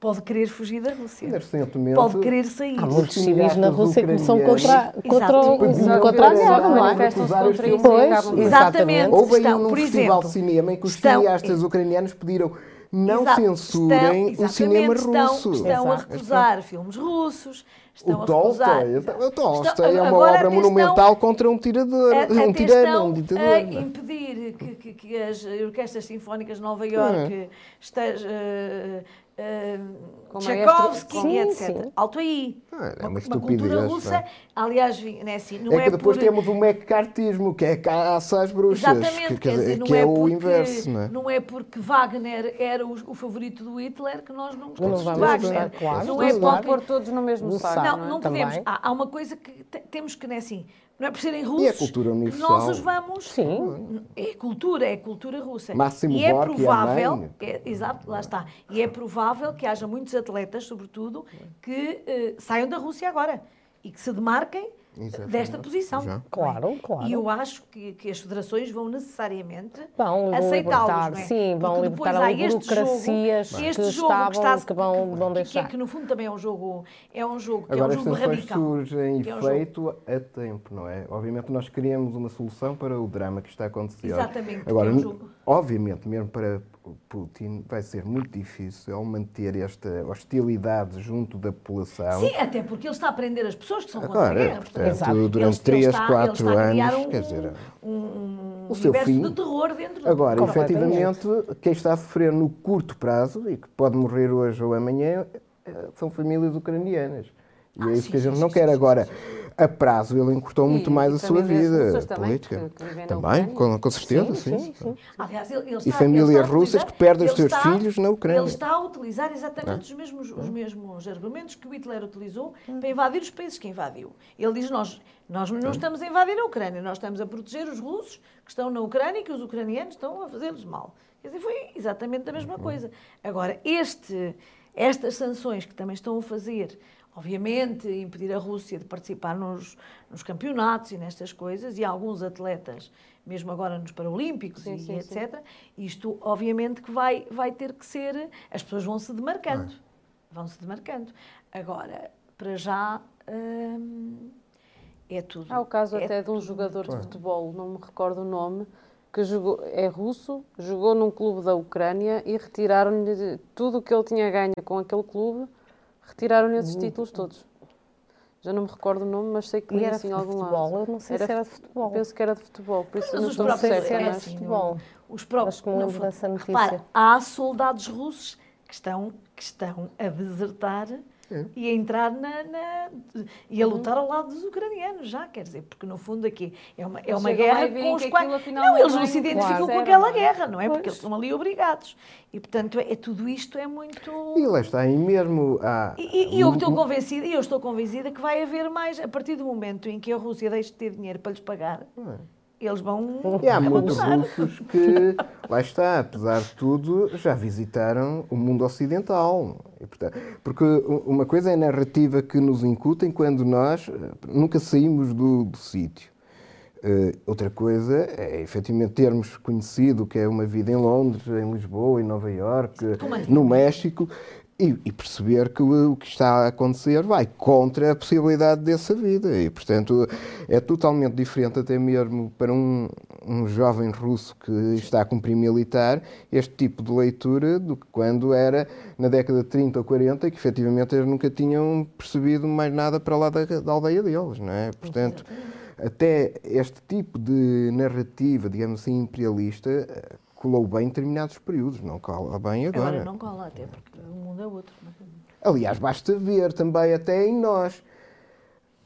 pode querer fugir da Rússia. Recentemente, Pode querer sair. Há muitos Os civis na Rússia que são ucranianos contra, contra, pediram contra a guerra, não é? contra e por- Pois, Exatamente. Houve aí Estão, um festival de cinema em que os estão- cineastas ucranianos pediram não Exato. censurem Estão- o cinema russo. Estão, estão a recusar filmes russos, estão o a recusar... Tolstói, o Tolstói Estão- é uma agora obra monumental contra um tirador, a- um tirano, estão um ditador. a é? impedir que, que- que as orquestras sinfónicas de Nova Iorque estejam... Com Tchaikovsky, Sim, etc. sim. Alto aí. Ah, é uma uma estupidez, cultura não russa, é? aliás, é assim, não é é, que depois por... temos o McCarthyismo, que é caça às bruxas, Exatamente, que, quer que- dizer, não que é, é, o porque, inverso, não é? não é porque Wagner era o, o favorito do Hitler que nós não Não gostamos de vamos Wagner. claro. Não é porque... pôr todos no mesmo saco. Não, não é? não podemos. Há, há uma coisa que te- temos que, não é assim, não é por serem russos E a cultura universal? nós os vamos... Sim. É cultura, é cultura russa. Máximo e é provável, é- exato, lá está, e é provável que haja muitos atletas, sobretudo, que eh, saiam da Rússia agora e que se demarquem Exatamente. desta posição. Já. Claro, claro. E eu acho que, que as federações vão necessariamente aceitá-los, é? sim, vão Porque libertar ali este burocracias jogo, que este jogo estavam, que, está, que vão- vão que- que é deixar. que no fundo também é um jogo, é um jogo, que Agora é um jogo radical. surgem que é um jogo- efeito a tempo, não é? Obviamente nós queríamos uma solução para o drama que está a acontecer. Exatamente, Agora, é um jogo. obviamente, mesmo para Putin, vai ser muito difícil manter esta hostilidade junto da população. Sim, até porque ele está a prender as pessoas que são contra a Agora, guerra. portanto, durante ele 3, está- ele 4 está a criar anos, um, quer dizer, um, um o seu fim. de terror dentro Agora, efetivamente, quem está a sofrer no curto prazo e que pode morrer hoje ou amanhã eh, são famílias ucranianas. E Ah, é isso sim, que a gente sim, não sim, quer. Agora, a prazo, ele encurtou E- muito mais a sua vida política. que- também, com, com certeza, sim. sim, sim. Aliás, ele, ele está, E famílias russas que perdem os seus está- filhos na Ucrânia. Ele está a utilizar exatamente os, mesmos, os mesmos argumentos que o Hitler utilizou para invadir os países que invadiu. Ele diz: nós, nós não estamos a invadir a Ucrânia, nós estamos a proteger os russos que estão na Ucrânia e que os ucranianos estão a fazer-lhes mal. Quer dizer, foi exatamente a mesma coisa. Agora, este, estas sanções que também estão a fazer, obviamente, impedir a Rússia de participar nos, nos campeonatos e nestas coisas, e alguns atletas, mesmo agora nos Paralímpicos Sim, e sim, sim. etc., isto, obviamente, que vai, vai ter que ser. As pessoas vão se demarcando. Vão se demarcando. Agora, para já. hum, é tudo. Há o caso é até de um tudo. jogador de futebol, não me recordo o nome, que jogou, é russo, jogou num clube da Ucrânia e retiraram-lhe de- tudo o que ele tinha ganho com aquele clube, retiraram-lhe esses títulos todos. Já não me recordo o nome, mas sei que li era assim algum futebol? lado. Eu não sei se era de futebol. Penso que era de futebol, por isso Mas não estou certa. era de futebol. Os próprios, Acho que me no lembro fundo, dessa notícia. repara, há soldados russos que estão, que estão a desertar e a entrar na, na- e a Uhum. lutar ao lado dos ucranianos já, quer dizer, porque no fundo aqui é uma, é uma guerra com os quais... Não, eles não se identificam com aquela é? guerra, não é? Porque Pois. eles estão ali obrigados. E, portanto, é, é tudo isto é muito... E lá está, e mesmo há. E, e- e eu estou convencida, e eu estou convencida que vai haver mais, a partir do momento em que a Rússia deixe de ter dinheiro para lhes pagar, eles vão E há muitos russos que, lá está, apesar de tudo, já visitaram o mundo ocidental. E, portanto, porque uma coisa é a narrativa que nos incutem quando nós eh, nunca saímos do, do sítio. Eh, outra coisa é, efetivamente, termos conhecido o que é uma vida em Londres, em Lisboa, em Nova Iorque, no México, e, e, perceber que o, o, que está a acontecer vai contra a possibilidade dessa vida. E, portanto, é totalmente diferente, até mesmo para um, um jovem russo que está a cumprir militar, este tipo de leitura do que quando era na década de 30 ou 40, que efetivamente eles nunca tinham percebido mais nada para lá da, da aldeia deles. Não é? Portanto, até este tipo de narrativa, digamos assim, imperialista colou bem em determinados períodos, não cola bem agora. Agora não cola, até porque o mundo é outro. É? Aliás, basta ver também até em nós.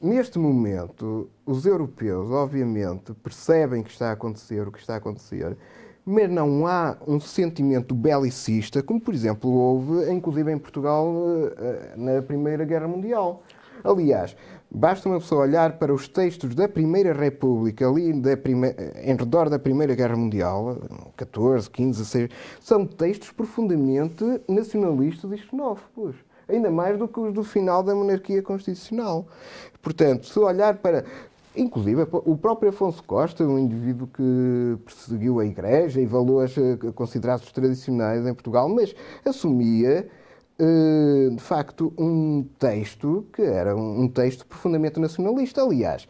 Neste momento, os europeus, obviamente, percebem que está a acontecer o que está a acontecer, mas não há um sentimento belicista, como, por exemplo, houve, inclusive em Portugal, eh, na Primeira Guerra Mundial. Aliás, Basta uma pessoa olhar para os textos da Primeira República, ali prime... em redor da Primeira Guerra Mundial, 14, 15, 16, são textos profundamente nacionalistas e xenófobos. Ainda mais do que os do final da monarquia constitucional. Portanto, se olhar para. Inclusive, o próprio Afonso Costa, um indivíduo que perseguiu a Igreja e valores eh, considerados tradicionais em Portugal, mas assumia de facto, um texto que era um texto profundamente nacionalista. Aliás,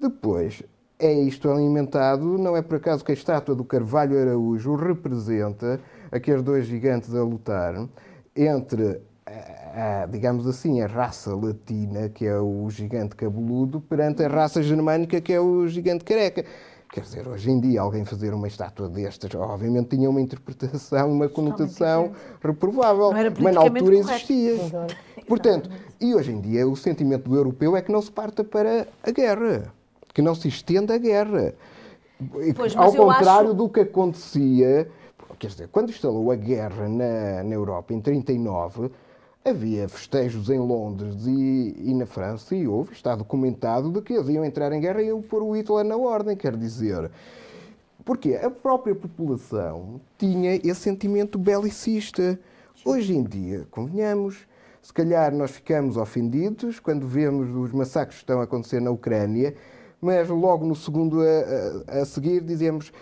depois é isto alimentado, não é por acaso que a estátua do Carvalho Araújo representa aqueles dois gigantes a lutar entre, a, a, digamos assim, a raça latina, que é o gigante cabeludo, perante a raça germânica, que é o gigante careca. Quer dizer, hoje em dia, alguém fazer uma estátua destas, obviamente tinha uma interpretação, uma conotação reprovável, mas na altura existia. Portanto, e hoje em dia o sentimento do europeu é que não se parta para a guerra, que não se estenda a guerra. Pois, Ao contrário acho... do que acontecia, quer dizer, quando instalou a guerra na, na Europa em 39, Havia festejos em Londres e, e, na França, e houve, está documentado, de que eles iam entrar em guerra e iam pôr o Hitler na ordem, quer dizer. Porque a própria população tinha esse sentimento belicista. Hoje em dia, convenhamos, se calhar nós ficamos ofendidos quando vemos os massacres que estão a acontecer na Ucrânia, mas logo no segundo a, a, a seguir dizemos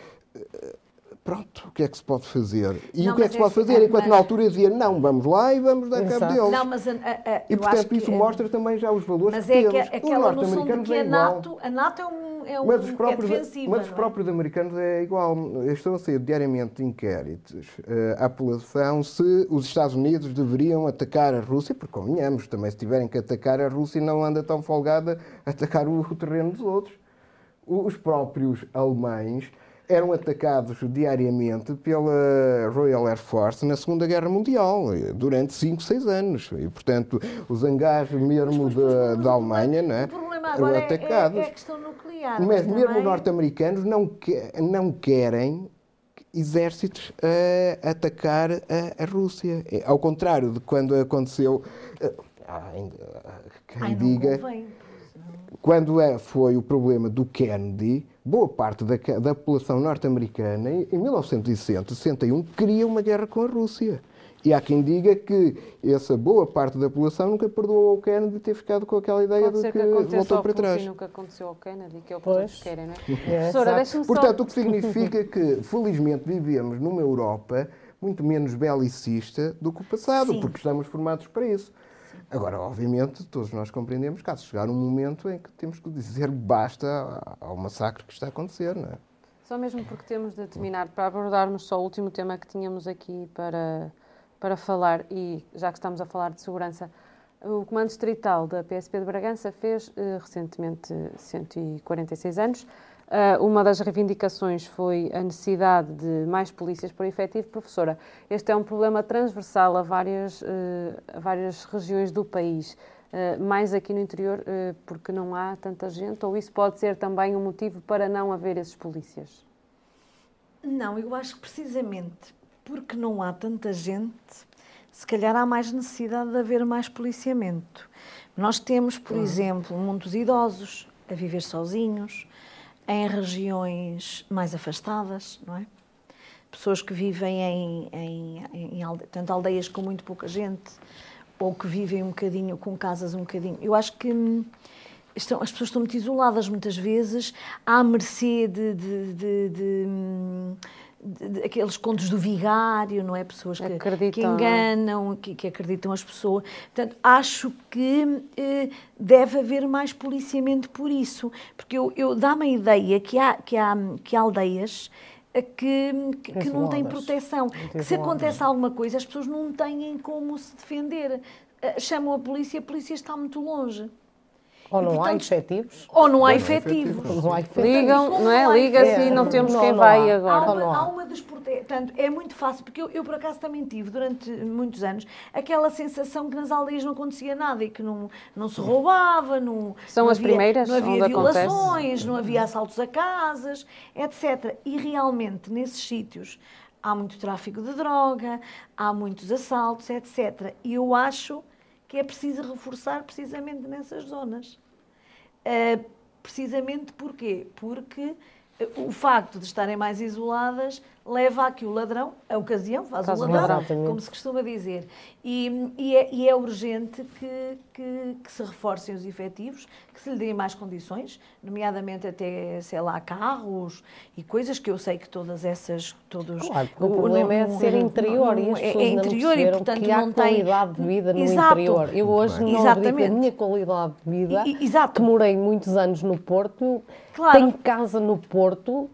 pronto, o que é que se pode fazer? E não, o que é que se pode fazer? Enquanto na altura dizia, não, vamos lá e vamos dar cabo deles. Não, mas a, a, e, portanto, isso que, mostra também já os valores mas que é temos. Que, aquela noção de que a NATO, a NATO é um, é um mas os próprios, é defensiva, Mas os é? próprios é? americanos é igual. Estão a ser diariamente inquéritos uh, à população se os Estados Unidos deveriam atacar a Rússia, porque convenhamos, também se tiverem que atacar a Rússia não anda tão folgada a atacar o, o terreno dos outros. Os próprios alemães eram atacados diariamente pela Royal Air Force na Segunda Guerra Mundial, durante 5, 6 anos. E, portanto, os hangares mesmo da, da Alemanha né, eram atacados. É, é a questão nuclear. Mas, mas mesmo os norte-americanos não, que, não querem exércitos a atacar a, a, Rússia. É, ao contrário de quando aconteceu. Ah, quem Ai, diga. Quando é, foi o problema do Kennedy, boa parte da, da população norte-americana, em 1960, 61, queria uma guerra com a Rússia. E há quem diga que essa boa parte da população nunca perdoou ao Kennedy ter ficado com aquela ideia Pode de que, que voltou para trás. nunca aconteceu ao Kennedy, que é o que pois. todos querem, não é? é Professora, Portanto, só... o que significa que, felizmente, vivemos numa Europa muito menos belicista do que o passado, Sim. porque estamos formados para isso. Agora, obviamente, todos nós compreendemos que há de chegar um momento em que temos que dizer basta ao massacre que está a acontecer, não é? Só mesmo porque temos de terminar, para abordarmos só o último tema que tínhamos aqui para, para falar, e já que estamos a falar de segurança, o Comando Distrital da PSP de Bragança fez eh, recentemente 146 anos Uh, uma das reivindicações foi a necessidade de mais polícias por efetivo. Professora, este é um problema transversal a várias, uh, a várias regiões do país, uh, mais aqui no interior, porque não há tanta gente, ou isso pode ser também um motivo para não haver esses polícias? Não, eu acho que precisamente porque não há tanta gente, se calhar há mais necessidade de haver mais policiamento. Nós temos, por uhum. exemplo, muitos idosos a viver sozinhos, em regiões mais afastadas, não é? Pessoas que vivem em, em, em tanto aldeias com muito pouca gente, ou que vivem um bocadinho com casas um bocadinho. Eu acho que hum, estão, as pessoas estão muito isoladas muitas vezes, à mercê de, de, de, de, hum, aqueles contos do vigário, não é? Pessoas que, que enganam, que, que acreditam as pessoas. Portanto, acho que eh, deve haver mais policiamento por isso. Porque eu, eu dá-me a ideia que há, que há, que há aldeias eh, que, que, que não têm proteção. Que se acontece alguma coisa, as pessoas não têm como se defender. Eh, Chamam a polícia, a polícia está muito longe. Ou não há portanto, efetivos. Ou não há há efetivos. Não há efetivos. Ligam, não é? há Liga-se e não temos Não, quem não vai há. agora. Há uma, não há? há uma das. Portanto, é muito fácil, porque eu, eu, por acaso também tive, durante muitos anos, aquela sensação que nas aldeias não acontecia nada e que não, não se roubava, não, São não as havia, primeiras não havia onde acontece. violações, não havia assaltos a casas, etc. E realmente, nesses sítios, há muito tráfico de droga, há muitos assaltos, etc. E eu acho que é preciso reforçar precisamente nessas zonas. Uh, precisamente porquê? Porque uh, o facto de estarem mais isoladas leva a que o ladrão, a ocasião, faz Faz o o ladrão, como se costuma dizer. E, e é, e é urgente que, que, que se reforcem os efetivos, que se lhe deem mais condições, nomeadamente até, sei lá, carros e coisas que eu sei que todas essas... Todos, Claro, porque o problema é ser interior e as é- pessoas é interior não e, portanto, que há não tem... qualidade de vida no Exato. interior. Eu hoje não Exatamente. a minha qualidade de vida, e- exato. que morei muitos anos no Porto, Claro. tenho casa no Porto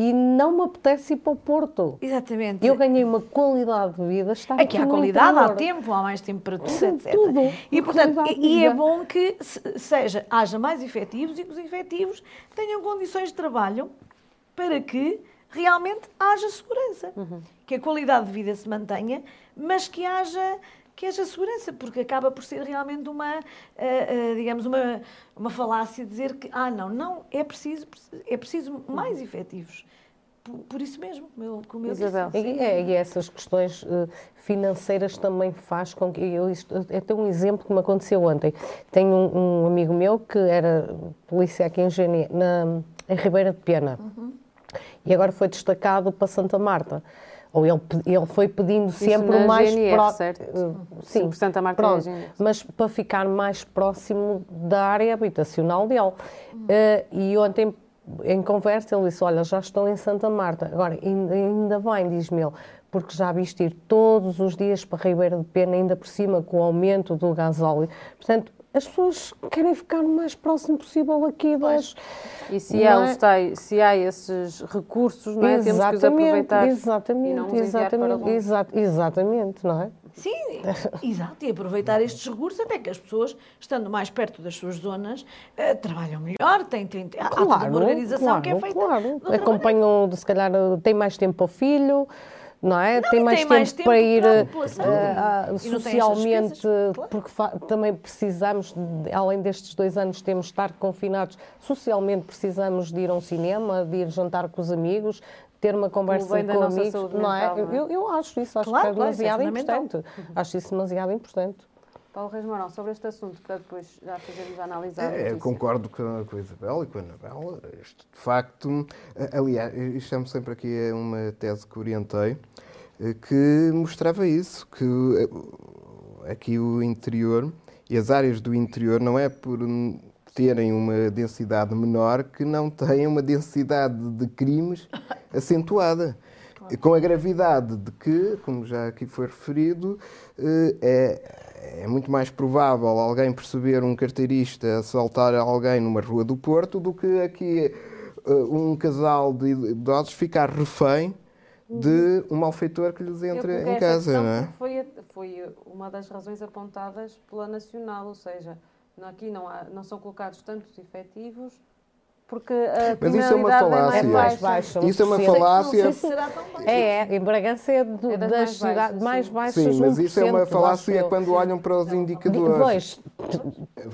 e não me apetece ir para o Porto. Exatamente. Eu ganhei uma qualidade de vida, Aqui aqui há qualidade, há tempo, há mais tempo para tudo, Tudo, etc. tudo. E, portanto, e, e é bom que se- seja, haja mais efetivos e que os efetivos tenham condições de trabalho para que realmente haja segurança. Que a qualidade de vida se mantenha, mas que haja, que haja segurança, porque acaba por ser realmente uma, ah, ah, digamos, uma, uma falácia dizer que, ah, não, não, é preciso, é preciso mais efetivos. Por, por isso mesmo, como eu, como eu disse. Isabel. E, é, e essas questões eh, financeiras também faz com que eu isto é até um exemplo que me aconteceu ontem. Tenho um, um amigo meu que era polícia aqui em, Gene, na, em Ribeira de Pena e agora foi destacado para Santa Marta. Ou ele, ele foi pedindo sempre na o mais GNR, pró- certo? eh, Sim, é pronto, mas para ficar mais próximo da área habitacional dele. Eh, e ontem, em conversa, ele disse: Olha, já estou em Santa Marta. Agora, ainda, ainda bem, diz-me ele, porque já viste ir todos os dias para Ribeira de Pena, ainda por cima com o aumento do gasóleo. Portanto, as pessoas querem ficar o mais próximo possível aqui das. E se Não há, é? tais- se há esses recursos, não é? temos que os aproveitar e exatamente, não os enviar para exatamente, longe. exa- exatamente, não é? Sim, exato, e aproveitar estes recursos até que as pessoas, estando mais perto das suas zonas, eh, trabalham melhor, têm, têm, há- há toda uma organização que é feita. Claro, acompanham, se calhar, tem mais tempo ao filho, não é? Não, tem mais tem tempo mais tempo para ir estas socialmente, claro. porque também precisamos, de- além destes dois anos, temos de estar confinados, socialmente precisamos de ir a um cinema, de ir jantar com os amigos, ter uma conversa com amigos, não é? mental, não é? Eu, eu acho isso, acho Claro, que é claro, é demasiado fundamental. importante. Acho isso demasiado importante. Paulo Reis Mourão, sobre este assunto, para depois já fazermos a análise da É, concordo com, com a Isabel e com a Anabela. Isto, de facto, aliás, isto chamo sempre aqui a uma tese que orientei, eh, que mostrava isso, que eh, aqui o interior e as áreas do interior não é por terem uma densidade menor que não têm uma densidade de crimes acentuada. Com a gravidade de que, como já aqui foi referido, eh, é, é muito mais provável alguém perceber um carteirista assaltar alguém numa rua do Porto do que aqui eh, um casal de idosos ficar refém de um malfeitor que lhes coloquei em casa, não é? Foi, foi uma das razões apontadas pela Nacional, ou seja, aqui não, há, não são colocados tantos efetivos porque a Mas isso é uma criminalidade falácia. é É mais baixa. Isso é uma um falácia. Não sei se será tão baixo. É, é, em Bragança é, do- É das das mais cidades baixas, mais sim. baixas. Sim, mas isso é 1%, uma falácia quando olham para os indicadores. Pois,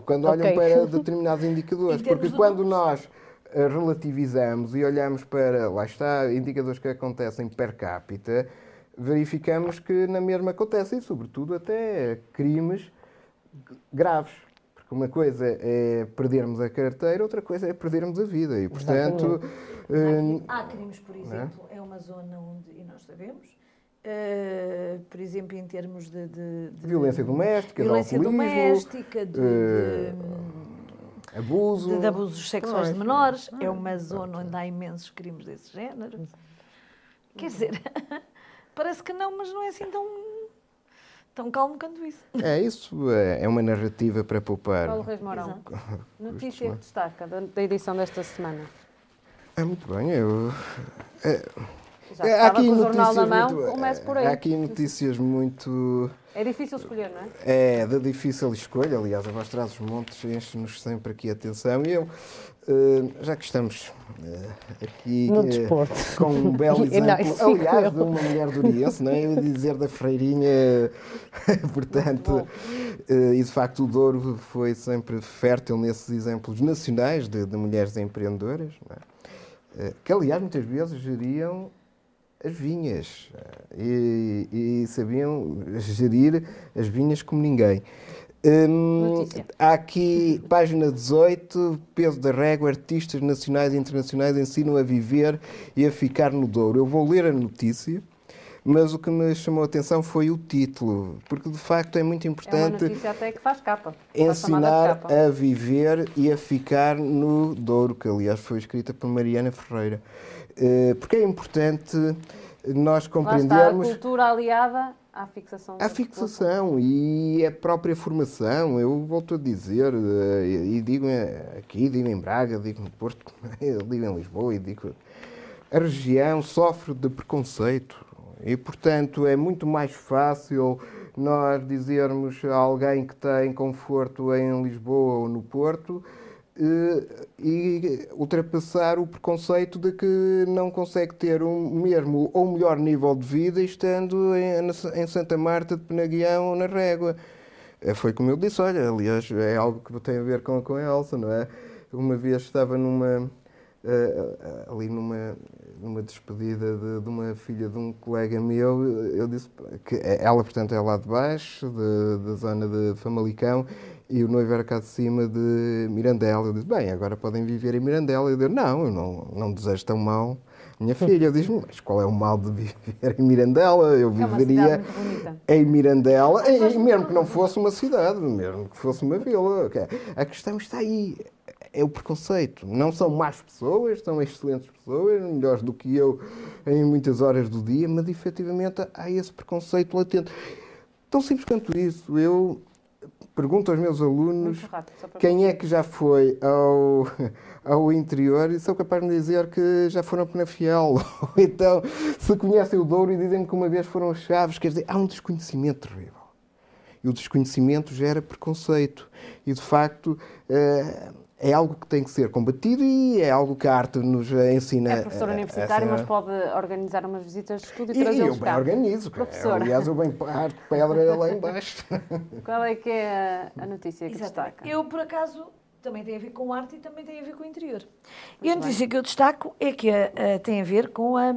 Quando olham Ok. para determinados indicadores. Porque quando nós eh, relativizamos e olhamos para, lá está, indicadores que acontecem per capita, verificamos que na mesma acontecem, sobretudo até crimes graves. Porque uma coisa é perdermos a carteira, outra coisa é perdermos a vida. E, portanto, eh, Há crimes, por exemplo, é? uma zona onde, e nós sabemos, eh, por exemplo, em termos de, de- de- violência doméstica, de violência alcoolismo, doméstica, de, de- abuso. de- de abusos sexuais de menores, é uma zona onde há imensos crimes desse género. Quer dizer, parece que não, mas não é assim tão, tão calmo quanto isso. É, isso é é uma narrativa para poupar. Paulo Reis Mourão, notícia que destaca da, da edição desta semana. É muito bem, eu. é, Já há estava com o jornal na mão, muito- comece por aí. Há aqui notícias muito. É difícil escolher, não é? É, da difícil escolha, aliás, a voz traz os montes enche-nos sempre aqui a atenção. E eu, eh, já que estamos eh, aqui No eh, desporto. com um belo não, exemplo, fico aliás, eu. de uma mulher do Oriense, não é? Eu ia dizer da Freirinha, portanto, e de facto o Douro foi sempre fértil nesses exemplos nacionais de, de mulheres empreendedoras, não é? Que aliás muitas vezes geriam as vinhas eh, e, e sabiam gerir as vinhas como ninguém. Hum, há aqui, página 18, peso da régua, artistas nacionais e internacionais ensinam a viver e a ficar no Douro. Eu vou ler a notícia, mas o que me chamou a atenção foi o título, porque de facto é muito É uma importante notícia até que faz capa. Ensinar capa. a viver e a ficar no Douro, que aliás foi escrita por Mariana Ferreira. Eh, Porque é importante nós Lá está, a compreendermos cultura aliada à fixação. da fixação e a própria formação. Eu volto a dizer, eh, e digo eh, aqui, digo em Braga, digo no Porto, digo em Lisboa e digo. A região sofre de preconceito e, portanto, é muito mais fácil nós dizermos a alguém que tem conforto em Lisboa ou no Porto e ultrapassar o preconceito de que não consegue ter um mesmo ou melhor nível de vida estando em, em Santa Marta de Penaguião ou na Régua. Eh, Foi como eu disse, olha, aliás, é algo que tem a ver com, com a Elsa, não é? Uma vez estava numa, eh, ali numa, numa despedida de, de uma filha de um colega meu, eu disse que ela, portanto, é lá de baixo, da zona de Famalicão, e o noivo era cá de cima de Mirandela. Eu disse, bem, agora podem viver em Mirandela. Eu disse, não, eu não, não desejo tão mal. Minha filha, eu disse, mas qual é o mal de viver em Mirandela? Eu É viveria bonita. em Mirandela, e, mesmo que não fosse uma cidade, mesmo que fosse uma vila. ok? A questão está aí. É o preconceito. Não são más pessoas, são excelentes pessoas, melhores do que eu em muitas horas do dia, mas efetivamente há esse preconceito latente. Tão simples quanto isso. Eu pergunto aos meus alunos rápido, quem é que já foi ao, ao interior e sou capaz de dizer que já foram a Penafiel. Ou então, se conhecem o Douro e dizem que uma vez foram a Chaves, quer dizer, há um desconhecimento terrível. E o desconhecimento gera preconceito. E, de facto, eh, é algo que tem que ser combatido e é algo que a arte nos ensina. É professor a- a- universitário, a- mas pode organizar umas visitas de estudo e E, e eu trazê-los bem cá. organizo. Professor. Aliás, eu bem parto pedra lá embaixo. Qual é que é a, a notícia que Exatamente. destaca? Eu, por acaso, também tem a ver com arte e também tem a ver com o interior. E a notícia que eu destaco é que ah, tem a ver com a,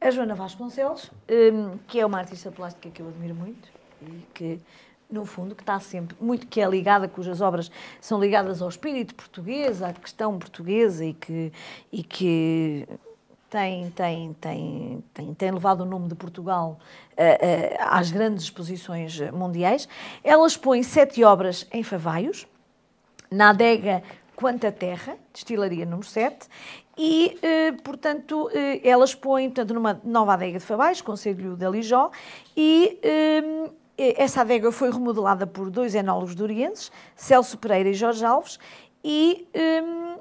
a Joana Vasconcelos, hum, que é uma artista plástica que eu admiro muito e que, no fundo, que está sempre muito, que é ligada, cujas obras são ligadas ao espírito português, à questão portuguesa e que, e que tem, tem, tem, tem, tem levado o nome de Portugal eh, eh, às grandes exposições mundiais. Ela expõe sete obras em Favaios, na adega Quanta Terra, destilaria número 7, e, eh, portanto, eh, ela expõe portanto, numa nova adega de Favais, Conselho de Alijó, e eh, essa adega foi remodelada por dois enólogos durienses, Celso Pereira e Jorge Alves, e hum,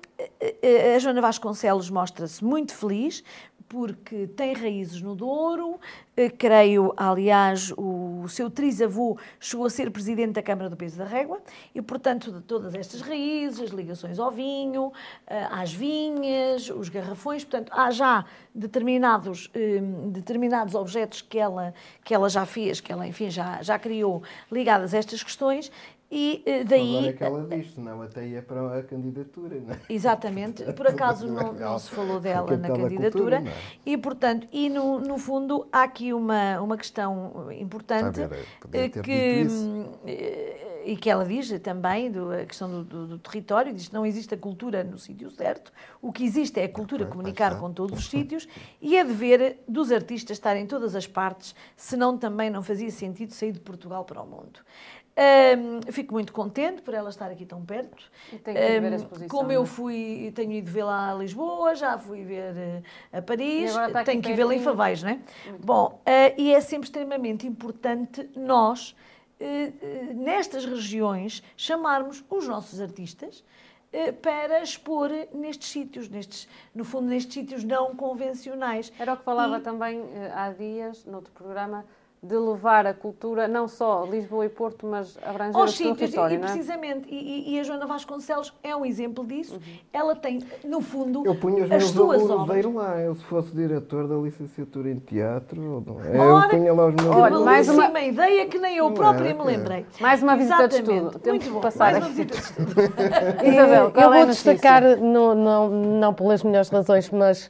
a Joana Vasconcelos mostra-se muito feliz porque tem raízes no Douro, eh, creio, aliás, o seu trisavô chegou a ser presidente da Câmara do Peso da Régua e, portanto, de todas estas raízes, as ligações ao vinho, eh, às vinhas, os garrafões, portanto, há já determinados, hum, determinados objetos que ela, que ela já fez, que ela, enfim, já, já criou ligadas a estas questões e eh, daí... Agora é que ela diz, senão até ia para a candidatura, não é? Exatamente, por acaso não, não se falou dela na da candidatura cultura, não é? e, portanto, e no, no fundo há aqui uma, uma questão importante eh, ter que eh, e que ela diz também, do, a questão do, do, do, território, diz que não existe a cultura no sítio certo, o que existe é a cultura comunicar com todos os sítios e é dever dos artistas estar em todas as partes, senão também não fazia sentido sair de Portugal para o mundo. Um, fico muito contente por ela estar aqui tão perto. E tenho que um, ver a exposição. Como eu é? fui, tenho ido vê-la a Lisboa, já fui ver uh, a Paris, tenho que vê-la em Favais, não é? Muito bom, uh, e é sempre extremamente importante nós, uh, nestas regiões, chamarmos os nossos artistas para expor nestes sítios, nestes, no fundo, nestes sítios não convencionais. Era o que falava e... também há dias, noutro programa, de levar a cultura, não só Lisboa e Porto, mas abranger o sítios, território, e, não é? precisamente, e, e, a Joana Vasconcelos é um exemplo disso. Uhum. Ela tem, no fundo, eu punho os as suas obras. lá, eu se fosse diretor da licenciatura em teatro, eu punha lá os meus Olha, mais uma ideia que nem eu não própria é, me lembrei. Mais uma visita Exatamente. de estudo. Temos Muito que passar. Mais uma visita de estudo. Isabel, eu vou destacar, no, não, não pelas melhores razões, mas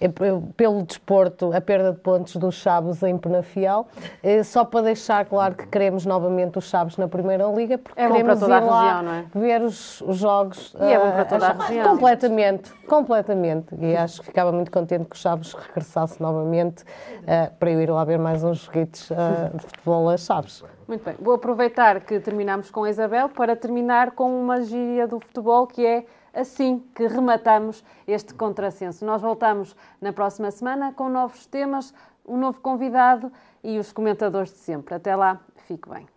é pelo desporto, a perda de pontos dos Chaves em Penafiel, é só para deixar claro que queremos novamente os Chaves na Primeira Liga, porque é queremos ir lá região, não é? ver os, os jogos. E é bom para toda a, a região. Completamente, completamente. E acho que ficava muito contente que os Chaves regressasse novamente uh, para eu ir lá ver mais uns joguitos de futebol a Chaves. Muito bem. Vou aproveitar que terminamos com a Isabel para terminar com uma gíria do futebol que é assim que rematamos este contrassenso. Nós voltamos na próxima semana com novos temas, um novo convidado e os comentadores de sempre. Até lá, fique bem.